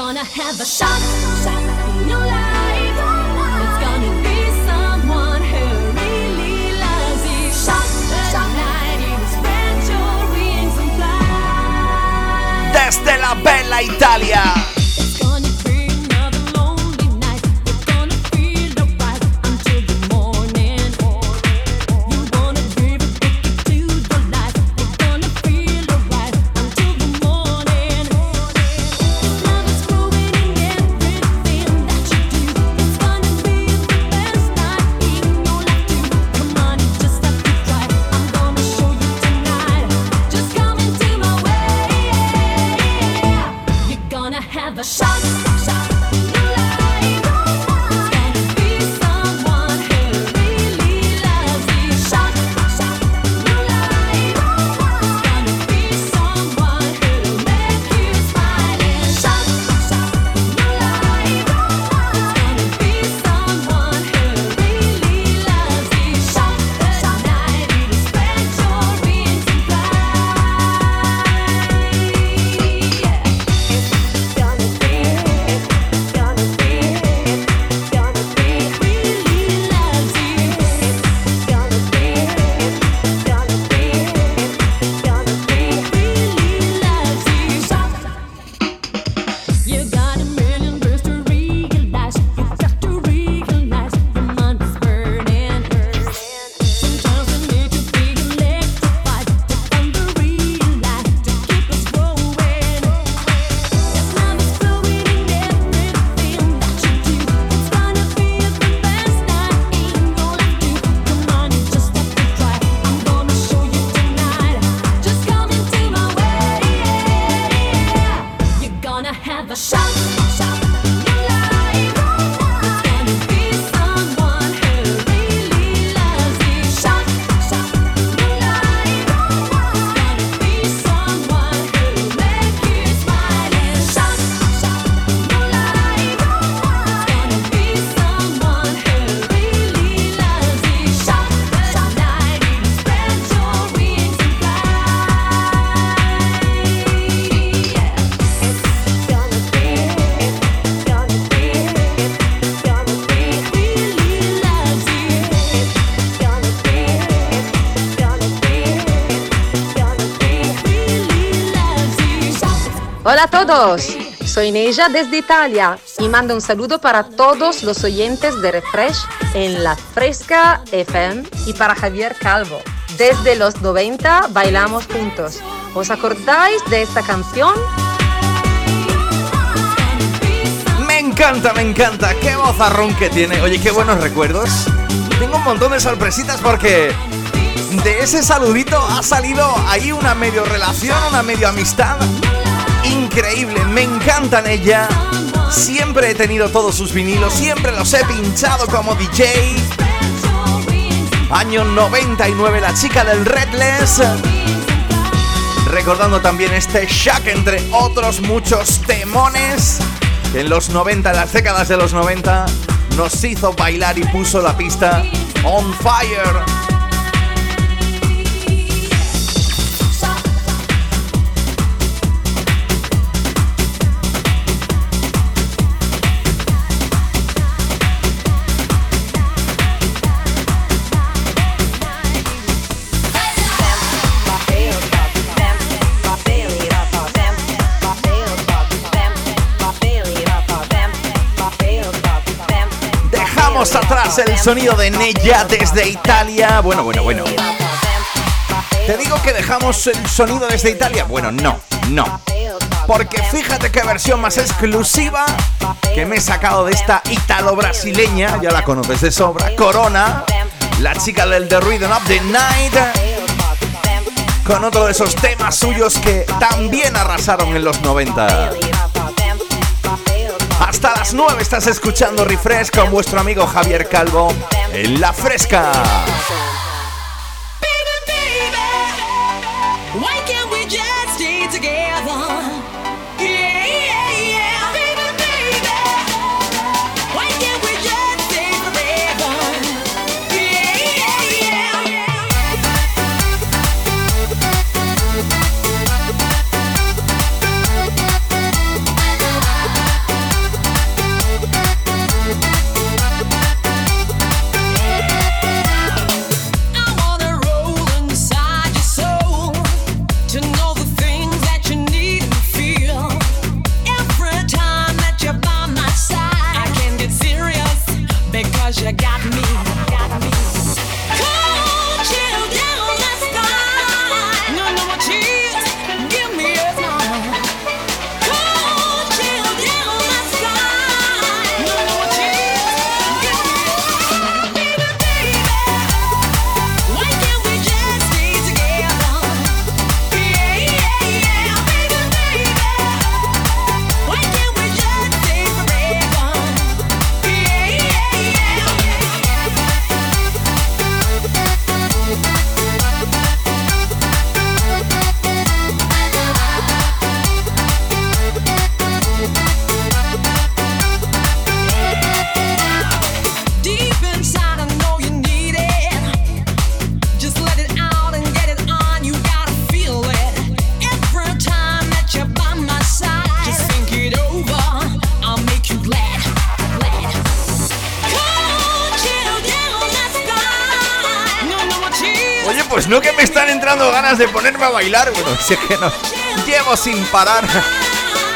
desde la bella Italia. Soy Neja desde Italia y mando un saludo para todos los oyentes de Refresh en La Fresca FM y para Javier Calvo. Desde los 90 bailamos juntos. ¿Os acordáis de esta canción? Me encanta, me encanta. Qué vozarrón que tiene. Oye, qué buenos recuerdos. Tengo un montón de sorpresitas porque de ese saludito ha salido ahí una medio relación, una medio amistad. Increíble, me encantan ella. Siempre he tenido todos sus vinilos, siempre los he pinchado como DJ. Año 99, la chica del Redless. Recordando también este Shack, entre otros muchos temones en los 90, en las décadas de los 90, nos hizo bailar y puso la pista on fire. El sonido de Nella desde Italia. Bueno, bueno, bueno. ¿Te digo que dejamos el sonido desde Italia? Bueno, no, no. Porque fíjate qué versión más exclusiva que me he sacado de esta italo-brasileña, ya la conoces de sobra, Corona, la chica del The Rhythm of the Night, con otro de esos temas suyos que también arrasaron en los 90. Hasta las 9 estás escuchando Refresh con vuestro amigo Javier Calvo en La Fresca. De ponerme a bailar. Bueno, es que no. Llevo sin parar.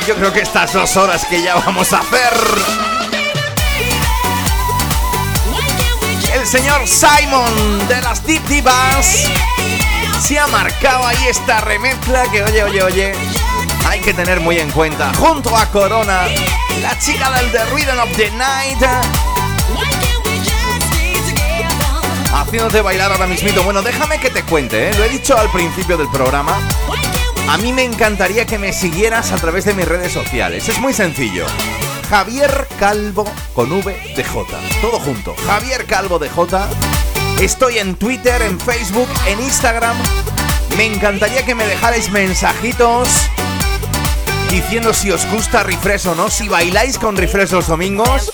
Yo creo que estas dos horas que ya vamos a hacer. El señor Simon de las Deep Divas se ha marcado ahí esta remezcla que, oye, oye, oye, hay que tener muy en cuenta. Junto a Corona, la chica del The Rhythm of the Night. Haciéndote bailar ahora mismito. Bueno, déjame que te cuente, ¿eh? lo he dicho al principio del programa. A mí me encantaría que me siguieras a través de mis redes sociales. Es muy sencillo. Javier Calvo con V de J. Todo junto. Javier Calvo de J. Estoy en Twitter, en Facebook, en Instagram. Me encantaría que me dejarais mensajitos diciendo si os gusta Refresh o no, si bailáis con Refresh los domingos.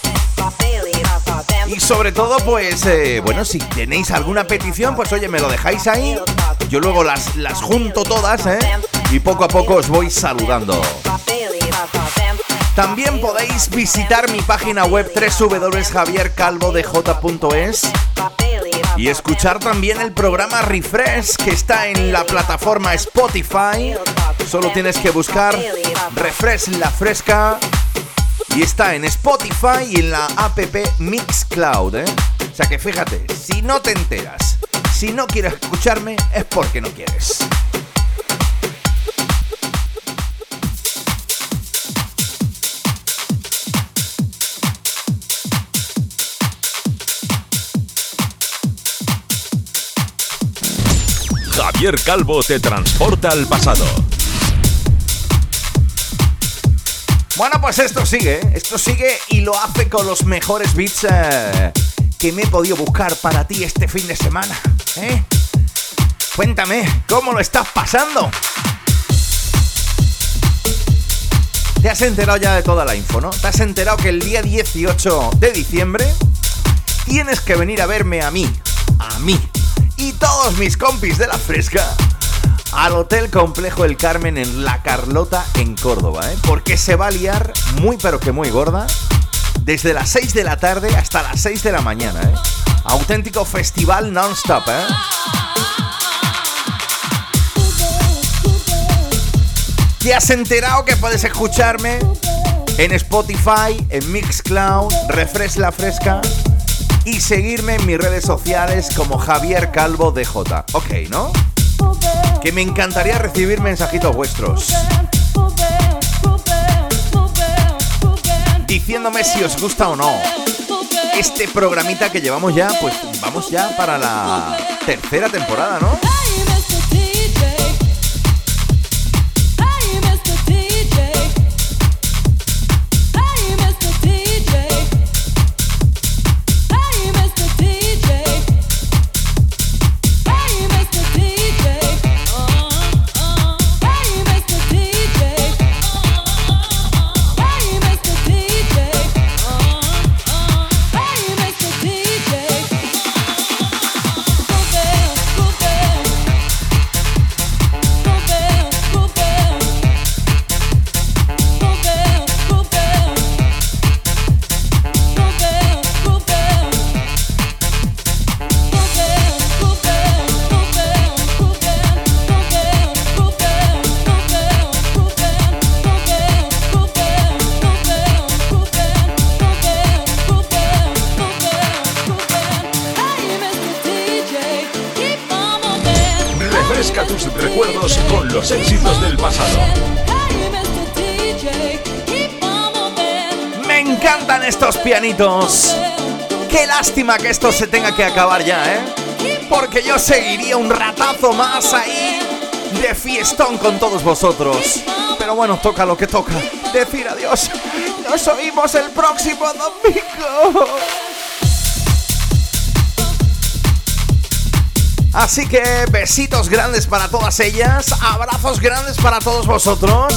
Y sobre todo, pues, eh, bueno, si tenéis alguna petición, pues oye, me lo dejáis ahí. Yo luego las, las junto todas, ¿eh? Y poco a poco os voy saludando. También podéis visitar mi página web www.javiercalvodej.es Y escuchar también el programa Refresh que está en la plataforma Spotify. Solo tienes que buscar Refresh La Fresca. Y está en Spotify y en la app Mixcloud. ¿eh? O sea que fíjate, si no te enteras, si no quieres escucharme, es porque no quieres. Javier Calvo te transporta al pasado. Bueno, pues esto sigue, ¿eh? esto sigue y lo hace con los mejores beats eh, que me he podido buscar para ti este fin de semana. ¿eh? Cuéntame, ¿cómo lo estás pasando? Te has enterado ya de toda la info, ¿no? Te has enterado que el día 18 de diciembre tienes que venir a verme a mí, a mí y todos mis compis de la fresca al Hotel Complejo El Carmen en La Carlota en Córdoba, ¿eh? Porque se va a liar muy pero que muy gorda desde las 6 de la tarde hasta las 6 de la mañana, ¿eh? Auténtico festival non-stop, ¿eh? ¿Te has enterado que puedes escucharme en Spotify, en Mixcloud, Refresh La Fresca y seguirme en mis redes sociales como Javier Calvo DJ? Ok, ¿no? Que me encantaría recibir mensajitos vuestros. Diciéndome si os gusta o no. Este programita que llevamos ya, pues vamos ya para la tercera temporada, ¿no? Que esto se tenga que acabar ya, ¿eh? Porque yo seguiría un ratazo más ahí de fiestón con todos vosotros. Pero bueno, toca lo que toca. Decir adiós. Nos oímos el próximo domingo. Así que besitos grandes para todas ellas, abrazos grandes para todos vosotros,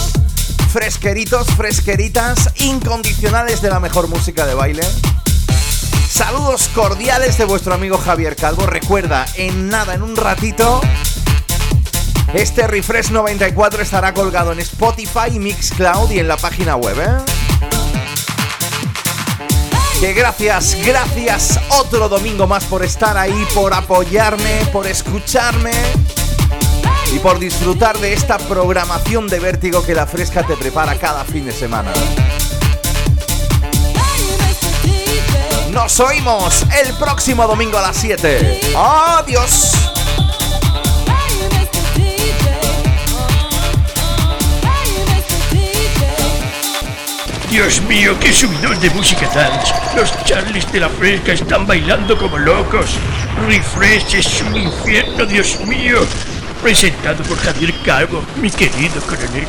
fresqueritos, fresqueritas, incondicionales de la mejor música de baile. Saludos cordiales de vuestro amigo Javier Calvo. Recuerda, en nada, en un ratito, este Refresh 94 estará colgado en Spotify, Mixcloud y en la página web, ¿eh? Que gracias, gracias otro domingo más por estar ahí, por apoyarme, por escucharme y por disfrutar de esta programación de vértigo que la fresca te prepara cada fin de semana. Nos oímos el próximo domingo a las 7. Adiós. Dios mío, qué subidón de música dance. Los Charlies de la Fresca están bailando como locos. Refresh es un infierno, Dios mío. Presentado por Javier Calvo, mi querido coronel.